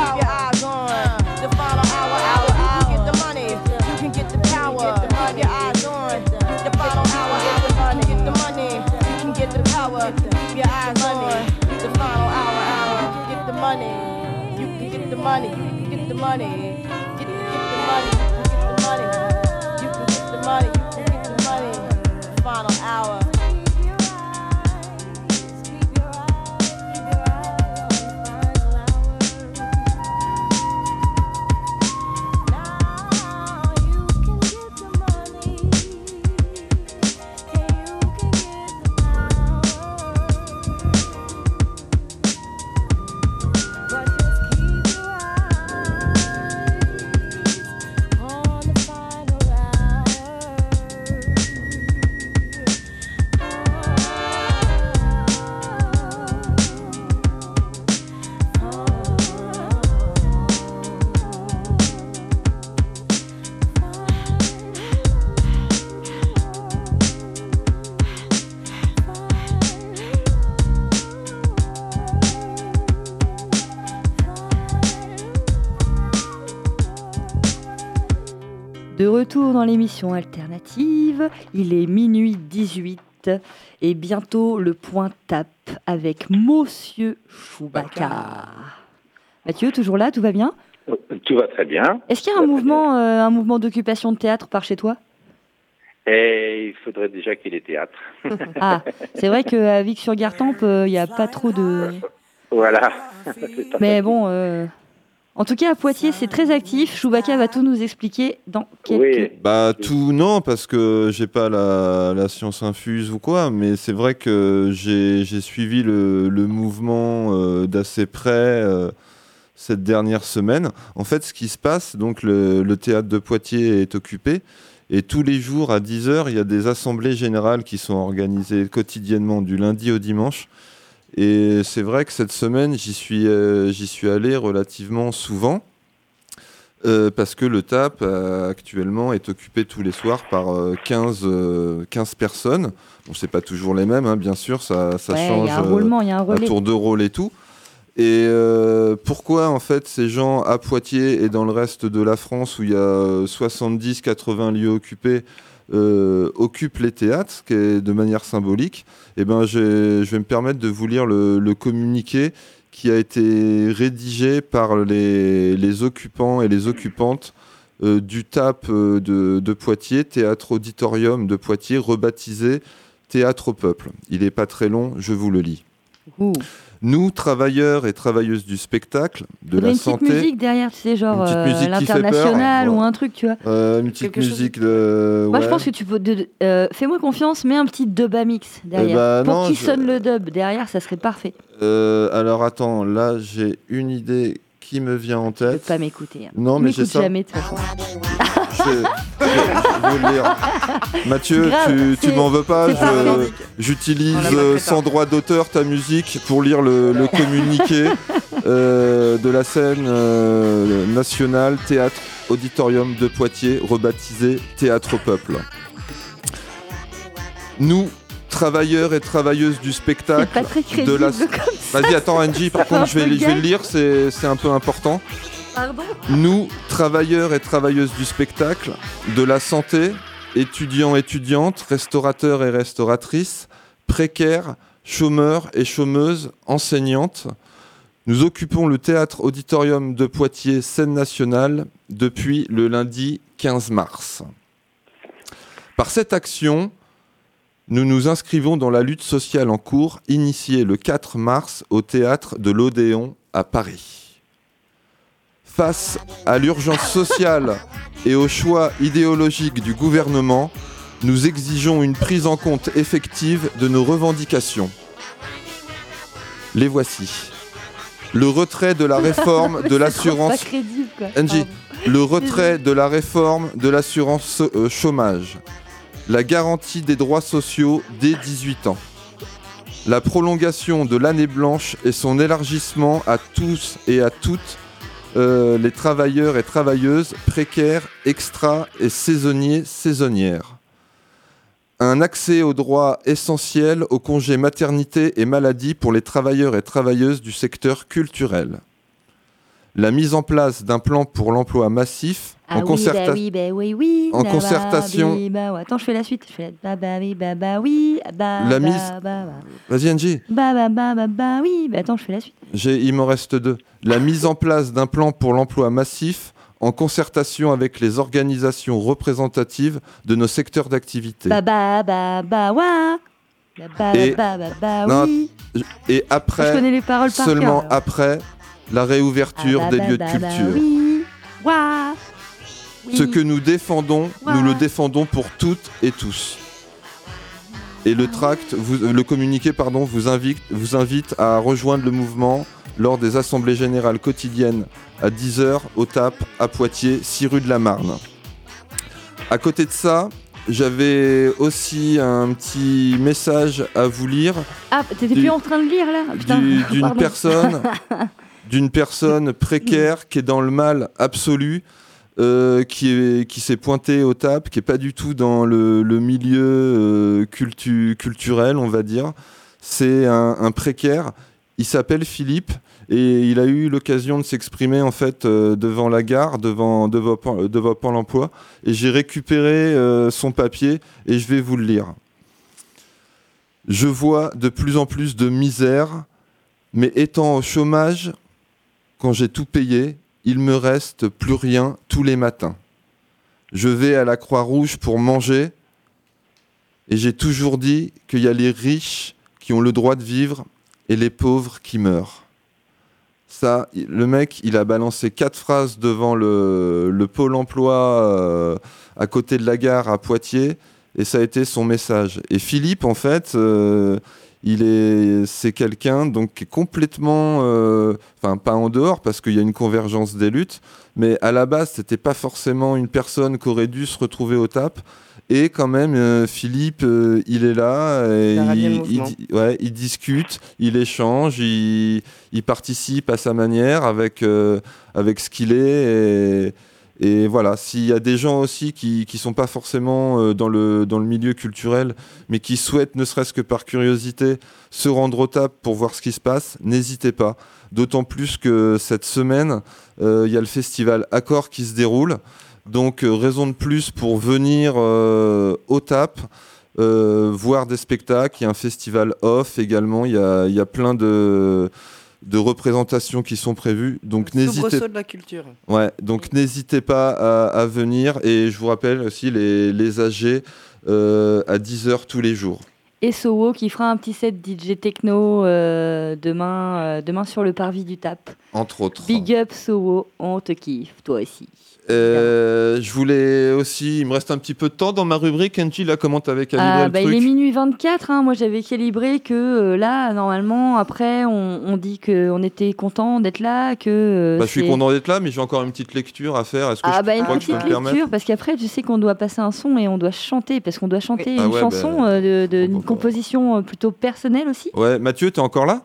Money, you get the money. Get, get the money, retour dans l'émission alternative, il est minuit 18 et bientôt le point tape avec Monsieur Chewbacca. Mathieu, toujours là, tout va bien? Tout va très bien. Est-ce qu'il y a un mouvement, euh, un mouvement d'occupation de théâtre par chez toi? Et il faudrait déjà qu'il y ait théâtre. Ah, c'est vrai qu'à Vic-sur-Gartempe, euh, il n'y a pas trop de... Voilà. Mais bon, euh, en tout cas à Poitiers, c'est très actif. Chewbacca va tout nous expliquer dans quelques... Bah tout non parce que j'ai pas la, la science infuse ou quoi, mais c'est vrai que j'ai j'ai suivi le, le mouvement euh, d'assez près euh, cette dernière semaine. En fait, ce qui se passe, donc le, le théâtre de Poitiers est occupé et tous les jours à 10h, il y a des assemblées générales qui sont organisées quotidiennement du lundi au dimanche. Et c'est vrai que cette semaine, j'y suis, euh, j'y suis allé relativement souvent. euh, parce que le TAP euh, actuellement est occupé tous les soirs par euh, 15, euh, 15 personnes. Bon, c'est pas toujours les mêmes, hein, bien sûr, ça, ça Ouais, il y change a un roulement, il y a un à relais. tour de rôle et tout. Et pourquoi en fait ces gens à Poitiers et dans le reste de la France où il y a 70-80 lieux occupés occupent les théâtres, ce qui est de manière symbolique Eh ben, je vais me permettre de vous lire le, communiqué qui a été rédigé par les, occupants et les occupantes euh, du TAP euh, de Poitiers, Théâtre Auditorium de Poitiers, rebaptisé Théâtre au Peuple. Il n'est pas très long, je vous le lis. Nous, travailleurs et travailleuses du spectacle, de la une petite santé, musique derrière, tu sais, genre Une petite euh, l'international ou un truc, tu vois. euh, une petite Quelque chose musique de. Moi, je pense que tu peux. de- de- euh, Fais-moi confiance, mets un petit dub à mix derrière. bah, Pour non, qu'il je- sonne le dub derrière, ça serait parfait. Euh, alors attends, là j'ai une idée qui me vient en tête. Pas m'écouter. hein. Non, mais j'ai ça. jamais, de toute façon. Je je lire. Mathieu, Grave, tu, m'en veux pas je-. J'utilise On l'a pas euh, sans droit d'auteur ta musique pour lire le, le communiqué euh, de la scène euh, nationale Théâtre Auditorium de Poitiers, rebaptisé Théâtre au Peuple. Nous, travailleurs et travailleuses du spectacle, pas très la... crédible comme ça, Vas-y, attends Angie, par Ça fait contre un je vais, peu je vais gay. le lire, c'est c'est un peu important. Nous, travailleurs et travailleuses du spectacle, de la santé, étudiants, étudiantes, restaurateurs et restauratrices, précaires, chômeurs et chômeuses, enseignantes, nous occupons le théâtre auditorium de Poitiers, scène nationale, depuis le lundi 15 mars. Par cette action, nous nous inscrivons dans la lutte sociale en cours, initiée le 4 mars au théâtre de l'Odéon à Paris. Face à l'urgence sociale et au choix idéologique du gouvernement, nous exigeons une prise en compte effective de nos revendications. Les voici. Le retrait de la réforme de l'assurance. le retrait de la réforme de l'assurance euh, chômage. La garantie des droits sociaux dès 18 ans. La prolongation de l'année blanche et son élargissement à tous et à toutes euh, les travailleurs et travailleuses précaires, extra et saisonniers, saisonnières. Un accès aux droits essentiels au congé maternité et maladie pour les travailleurs et travailleuses du secteur culturel. La mise en place d'un plan pour l'emploi massif Ah en oui, concertation. bah oui, bah oui, oui. en bah, concertation- bah, bah, ouais. Attends, je fais la suite. Je fais bah, bah, oui, bah, bah, oui. Bah, La bah, mise- Bah, bah. Vas-y Angie. Bah, bah, bah, bah, bah, oui. Bah, attends, je fais la suite. J'ai- il m'en reste deux. La mise en place d'un plan pour l'emploi massif en concertation avec les organisations représentatives de nos secteurs d'activité. Bah, bah, bah, bah, ouais. Bah, bah, Et- bah, bah, bah, oui. Et après, Je connais les paroles par seulement cœur, après, la réouverture Ah, bah, des bah, lieux bah, de bah, culture. oui. Ouah. Oui. Ce que nous défendons, nous le défendons pour toutes et tous. Et le tract, vous- le communiqué, pardon, vous invite, vous invite à rejoindre le mouvement lors des assemblées générales quotidiennes à 10h au TAP à Poitiers, 6 rue de la Marne. À côté de ça, j'avais aussi un petit message à vous lire Ah, t'étais plus en train de lire là? Du- d'une personne d'une personne précaire qui est dans le mal absolu euh, qui est qui s'est pointé au TAP qui est pas du tout dans le, milieu euh, cultu- culturel on va dire. C'est un, précaire. Il s'appelle Philippe et il a eu l'occasion de s'exprimer en fait euh, devant la gare devant devant, devant Pôle emploi et j'ai récupéré son papier et je vais vous le lire. Je vois de plus en plus de misère, mais étant au chômage, quand j'ai tout payé, il me reste plus rien tous les matins. Je vais à la Croix-Rouge pour manger, et j'ai toujours dit qu'il y a les riches qui ont le droit de vivre et les pauvres qui meurent. Ça, le mec, il a balancé quatre phrases devant le, le pôle emploi euh, à côté de la gare à Poitiers, et ça a été son message. Et Philippe, en fait, euh, il est, c'est quelqu'un donc qui est complètement, euh, enfin pas en dehors parce qu'il y a une convergence des luttes, mais à la base, c'était pas forcément une personne qui aurait dû se retrouver au TAP. Et quand même, euh, Philippe, euh, il est là, et Il ouais, discute, il échange, il, il participe à sa manière avec, euh, avec ce qu'il est. Et, Et voilà, s'il y a des gens aussi qui qui sont pas forcément euh, dans le dans le milieu culturel, mais qui souhaitent, ne serait-ce que par curiosité, se rendre au TAP pour voir ce qui se passe, n'hésitez pas. D'autant plus que cette semaine, euh, il y a le festival Accord qui se déroule. Donc euh, raison de plus pour venir au TAP, voir des spectacles. Il y a un festival off également. Il y a, y a plein de, de représentations qui sont prévues. Donc n'hésitez de la culture. Ouais, donc n'hésitez pas à, à venir. Et je vous rappelle aussi les, les AG euh, à 10h tous les jours. Et Sowo qui fera un petit set DJ techno euh, demain, euh, demain sur le parvis du TAP. Entre autres. Big up Sowo, on te kiffe, toi aussi. Euh, je voulais aussi, il me reste un petit peu de temps dans ma rubrique. Angie, là, comment t'avais calibré Ah, le bah, truc il est minuit 24, hein. moi j'avais calibré que euh, là, normalement, après, on, on dit qu'on était content d'être là, que... euh, Bah, je suis content d'être là, mais j'ai encore une petite lecture à faire. Est-ce que Ah je, bah une crois que je peux petite me permettre lecture, parce qu'après tu sais qu'on doit passer un son et on doit chanter, parce qu'on doit chanter Ah une ouais, chanson bah, de, de- une composition plutôt personnelle aussi. Ouais, Mathieu, t'es encore là?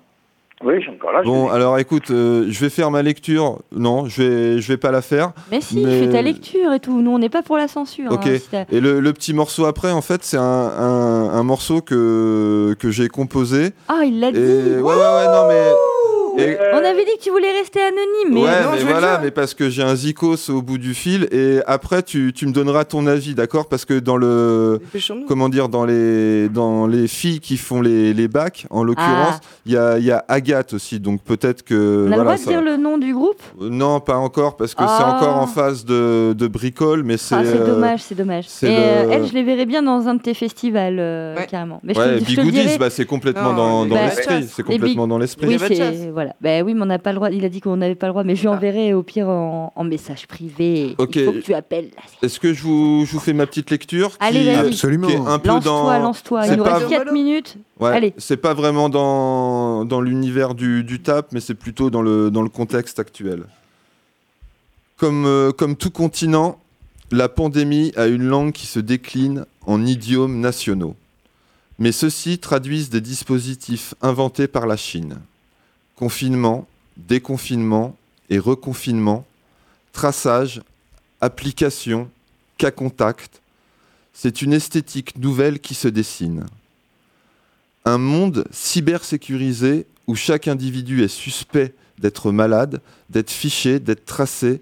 Oui, je suis encore là. Bon, alors écoute, euh, je vais faire ma lecture. Non, je vais, je vais pas la faire. Mais si, fais ta lecture et tout, nous on n'est pas pour la censure. Ok. hein, si Et le, le petit morceau après, en fait, c'est un, un, un morceau que, que j'ai composé. Ah, il l'a Et dit ouais, ouais, ouais, non, mais. Et- On avait dit que tu voulais rester anonyme, mais... ouais, mais voilà, mais parce que j'ai un zikos au bout du fil et après tu, tu me donneras ton avis, d'accord? Parce que dans le comment dire dans les dans les filles qui font les, les bacs, en l'occurrence, Ah. il y, a, il y a Agathe aussi, donc peut-être que On a le voilà, droit de ça- dire le nom du groupe? Euh, Non, pas encore parce que c'est Ah. encore en phase de, de bricole, mais c'est Ah, c'est euh, dommage, c'est dommage. Et euh, le- elle, je les verrais bien dans un de tes festivals, euh, carrément. Mais je ouais, te, je te le Bigoudis, bah, c'est complètement Non, dans, dans bah, l'esprit, c'est complètement dans l'esprit. Oui, c'est voilà. Bah oui, mais on n'a pas le droit. Il a dit qu'on n'avait pas le droit, mais je lui enverrai au pire en, en message privé. Ok. Il faut que tu appelles. Est-ce que je vous, je vous fais ma petite lecture Allez, qui, vas-y. Absolument. qui est un peu Lance-toi, dans lance-toi. Il nous pas- reste 4 minutes. Ouais, Allez. c'est pas vraiment dans, dans l'univers du, du tap, mais c'est plutôt dans le, dans le contexte actuel. Comme, euh, comme tout continent, la pandémie a une langue qui se décline en idiomes nationaux. Mais ceux-ci traduisent des dispositifs inventés par la Chine. Confinement, déconfinement et reconfinement, traçage, application, cas contact. C'est une esthétique nouvelle qui se dessine. Un monde cybersécurisé où chaque individu est suspect d'être malade, d'être fiché, d'être tracé,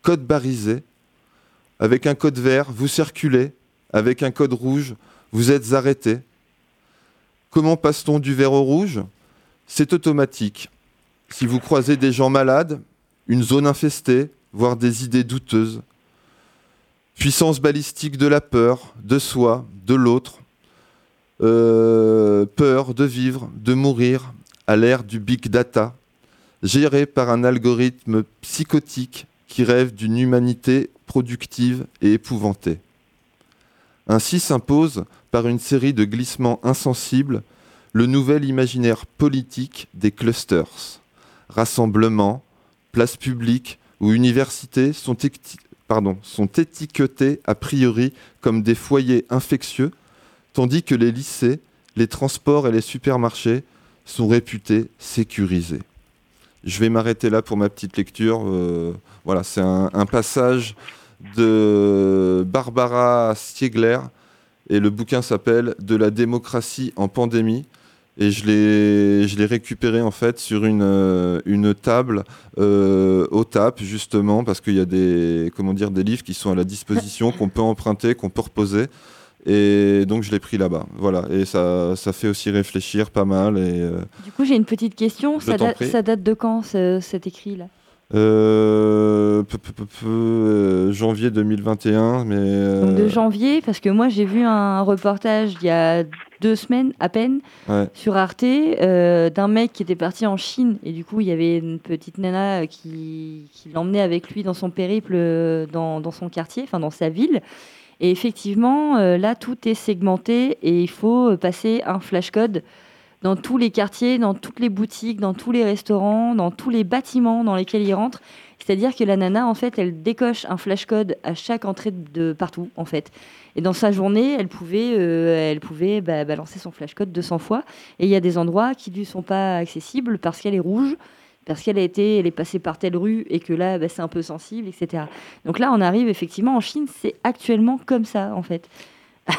code barisé. Avec un code vert, vous circulez. Avec un code rouge, vous êtes arrêté. Comment passe-t-on du vert au rouge? C'est automatique. Si vous croisez des gens malades, une zone infestée, voire des idées douteuses, puissance balistique de la peur, de soi, de l'autre, euh, peur de vivre, de mourir, à l'ère du big data, géré par un algorithme psychotique qui rêve d'une humanité productive et épouvantée. Ainsi s'impose, par une série de glissements insensibles, le nouvel imaginaire politique des clusters. Rassemblements, places publiques ou universités sont étiquetés a priori comme des foyers infectieux, tandis que les lycées, les transports et les supermarchés sont réputés sécurisés. Je vais m'arrêter là pour ma petite lecture. euh, voilà, c'est un, un passage de Barbara Stiegler et le bouquin s'appelle De la démocratie en pandémie. Et je l'ai, je l'ai récupéré en fait sur une, euh, une table euh, au TAP justement parce qu'il y a des, comment dire, des livres qui sont à la disposition, qu'on peut emprunter, qu'on peut reposer. Et donc je l'ai pris là-bas. Voilà. Et ça, ça fait aussi réfléchir pas mal. Et, euh, Du coup, j'ai une petite question. Ça, prie. ça date de quand ce- cet écrit-là? Euh, peu- peu- peu- peu, janvier 2021. Mais, Donc de janvier, parce que moi j'ai vu un reportage il y a deux semaines à peine ouais. sur Arte euh, d'un mec qui était parti en Chine et du coup il y avait une petite nana qui, qui l'emmenait avec lui dans son périple euh, dans, dans son quartier, enfin dans sa ville. Et effectivement, euh, là tout est segmenté et il faut passer un flashcode dans tous les quartiers, dans toutes les boutiques, dans tous les restaurants, dans tous les bâtiments dans lesquels il rentre. C'est-à-dire que la nana, en fait, elle décoche un flashcode à chaque entrée de partout, en fait. Et dans sa journée, elle pouvait, euh, elle pouvait bah, balancer son flashcode 200 fois. Et il y a des endroits qui ne lui sont pas accessibles parce qu'elle est rouge, parce qu'elle a été, elle est passée par telle rue et que là, bah, c'est un peu sensible, etc. Donc là, on arrive effectivement en Chine, c'est actuellement comme ça, en fait.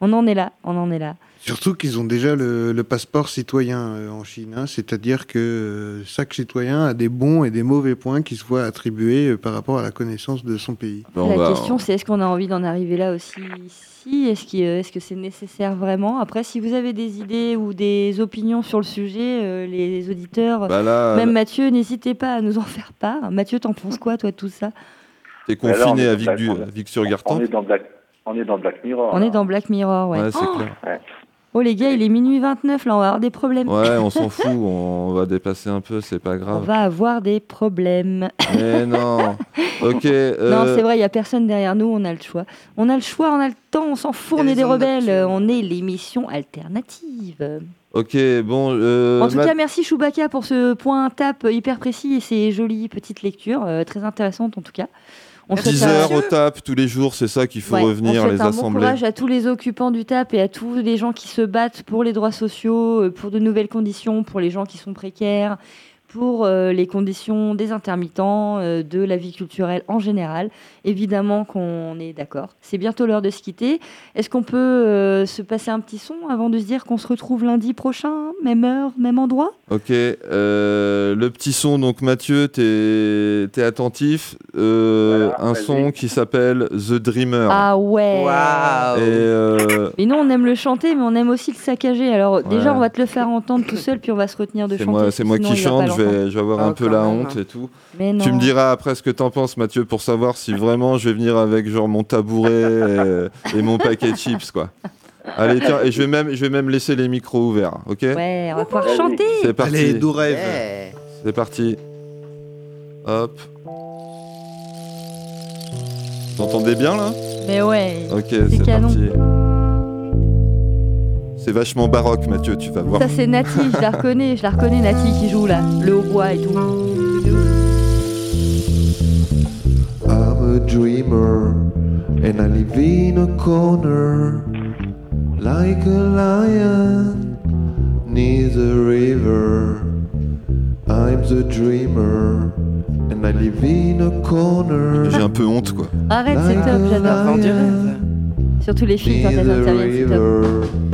on en est là, on en est là. Surtout qu'ils ont déjà le, le passeport citoyen euh, en Chine, hein. c'est-à-dire que euh, chaque citoyen a des bons et des mauvais points qui se voient attribués euh, par rapport à la connaissance de son pays. la question, c'est est-ce qu'on a envie d'en arriver là aussi ici? Est-ce euh, est-ce que c'est nécessaire vraiment? Après, si vous avez des idées ou des opinions sur le sujet, euh, les auditeurs, Bah là, même là- Mathieu, n'hésitez pas à nous en faire part. Mathieu, t'en penses quoi, toi, de tout ça? T'es on confiné est à dans Vic, Black- du, on- est dans Black, on est dans Black Mirror. On là. est dans Black Mirror, ouais. Ouais, c'est oh, clair. Ouais. Oh, les gars, il est minuit 29, là, on va avoir des problèmes. Ouais, on s'en fout, on va dépasser un peu, c'est pas On grave. va avoir des problèmes. Mais non. Ok. Non, euh, c'est vrai, il n'y a personne derrière nous, on a le choix. On a le choix, on a le temps, on s'en fout, on est des rebelles, on est l'émission alternative. Ok, bon. euh, en tout cas, merci Chewbacca pour ce point tape hyper précis et ces jolies petites lectures, euh, très intéressantes en tout cas. On souhaite 10 un- heures au tap tous les jours, c'est ça qu'il faut Ouais, revenir, on les un assemblées. Bon courage à tous les occupants du TAP et à tous les gens qui se battent pour les droits sociaux, euh, pour de nouvelles conditions, pour les gens qui sont précaires, pour euh, les conditions des intermittents, euh, de la vie culturelle en général. Évidemment qu'on est d'accord. C'est bientôt l'heure de se quitter. Est-ce qu'on peut euh, se passer un petit son avant de se dire qu'on se retrouve lundi prochain, même heure, même endroit? Ok, euh, le petit son, donc Mathieu, t'es es attentif. Euh, un son qui s'appelle The Dreamer. Ah ouais Et euh, Mais nous, on aime le chanter, mais on aime aussi le saccager. Alors, déjà, on va te le faire entendre tout seul, puis on va se retenir de chanter. c'est moi qui chante. Vais, je vais avoir Ah, un peu la même. honte et tout. Mais non. Tu me diras après ce que t'en penses, Mathieu, pour savoir si vraiment je vais venir avec genre mon tabouret et, et mon paquet de chips, quoi. Allez, tiens, et je vais même, je vais même laisser les micros ouverts, ok Ouais, on va pouvoir chanter. C'est parti. Allez, doux rêve. C'est parti. Hop. Vous entendez bien là? Mais ouais. Ok, c'est parti. C'est vachement baroque, Mathieu, tu vas voir. Ça, c'est Nati, je la reconnais, je la reconnais, Nati qui joue là, le hautbois et tout. I'm a dreamer and I live in a corner like a lion near the river. I'm the dreamer and I live in a corner. J'ai un peu honte, quoi. Arrête, c'est top, j'adore. Surtout les filles quand elles interviennent, c'est top.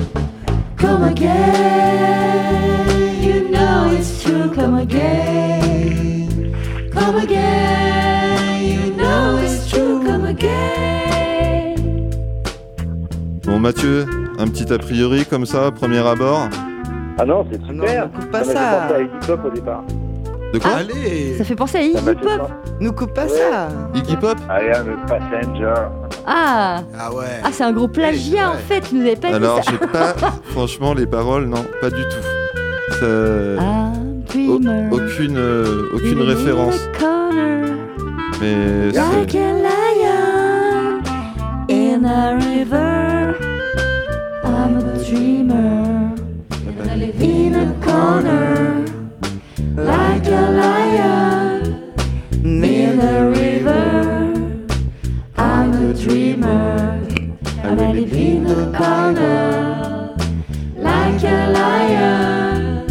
Come again, you know it's true, come again. Come again, you know it's true, come again. Bon, Mathieu, un petit a priori comme ça, premier abord? Ah non, c'est super. ne coupe pas Ça ça. penser à Iggy Pop au départ. De quoi Allez Ça fait penser à Iggy Pop. Nous coupe pas ça. Iggy Pop I am a passenger. Ah Ah ouais. Ah, c'est un gros plagiat en fait, tu nous avais pas Alors, dit ça. j'ai pas. Franchement, les paroles, non, pas du tout. Ça- I'm dreamer. Au- aucune, euh, aucune living in référence. corner, Mais Like c'est. a lion in a river. I'm a dreamer. And I live in a corner. Like a lion near the river. I'm a dreamer. Live in a corner. Like a lion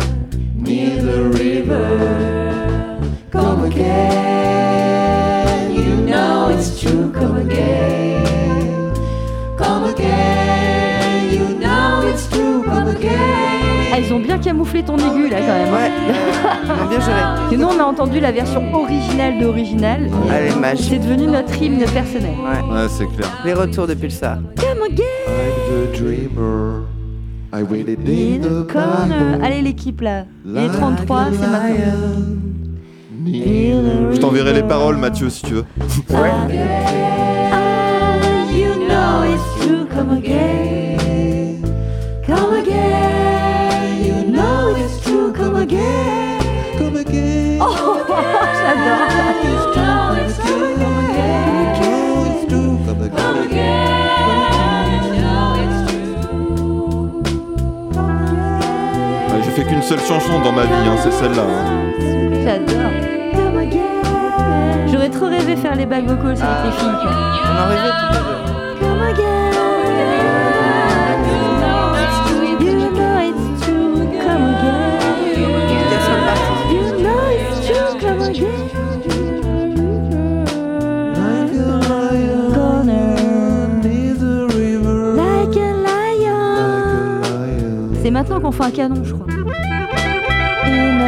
near the river. Come again, ont bien camouflé ton aigu là quand même. Ouais, ils ont bien géré. Et nous on a entendu la version originale d'original. Elle est magique. C'est devenu notre hymne personnel. Ouais, c'est clair. Les retours de Pulsar. Come again. I'm the dreamer. I waited in In the corner. Allez l'équipe là. Il est 33, c'est maintenant. Je t'enverrai les paroles, Mathieu, si tu veux. Ah, you know it's true? Come again, J'ai fait qu'une seule chanson dans ma vie, hein, c'est celle-là. hein. J'adore. J'aurais trop rêvé faire les back vocals avec les filles. On en rêvait tous les deux. C'est maintenant qu'on fait un canon, je crois.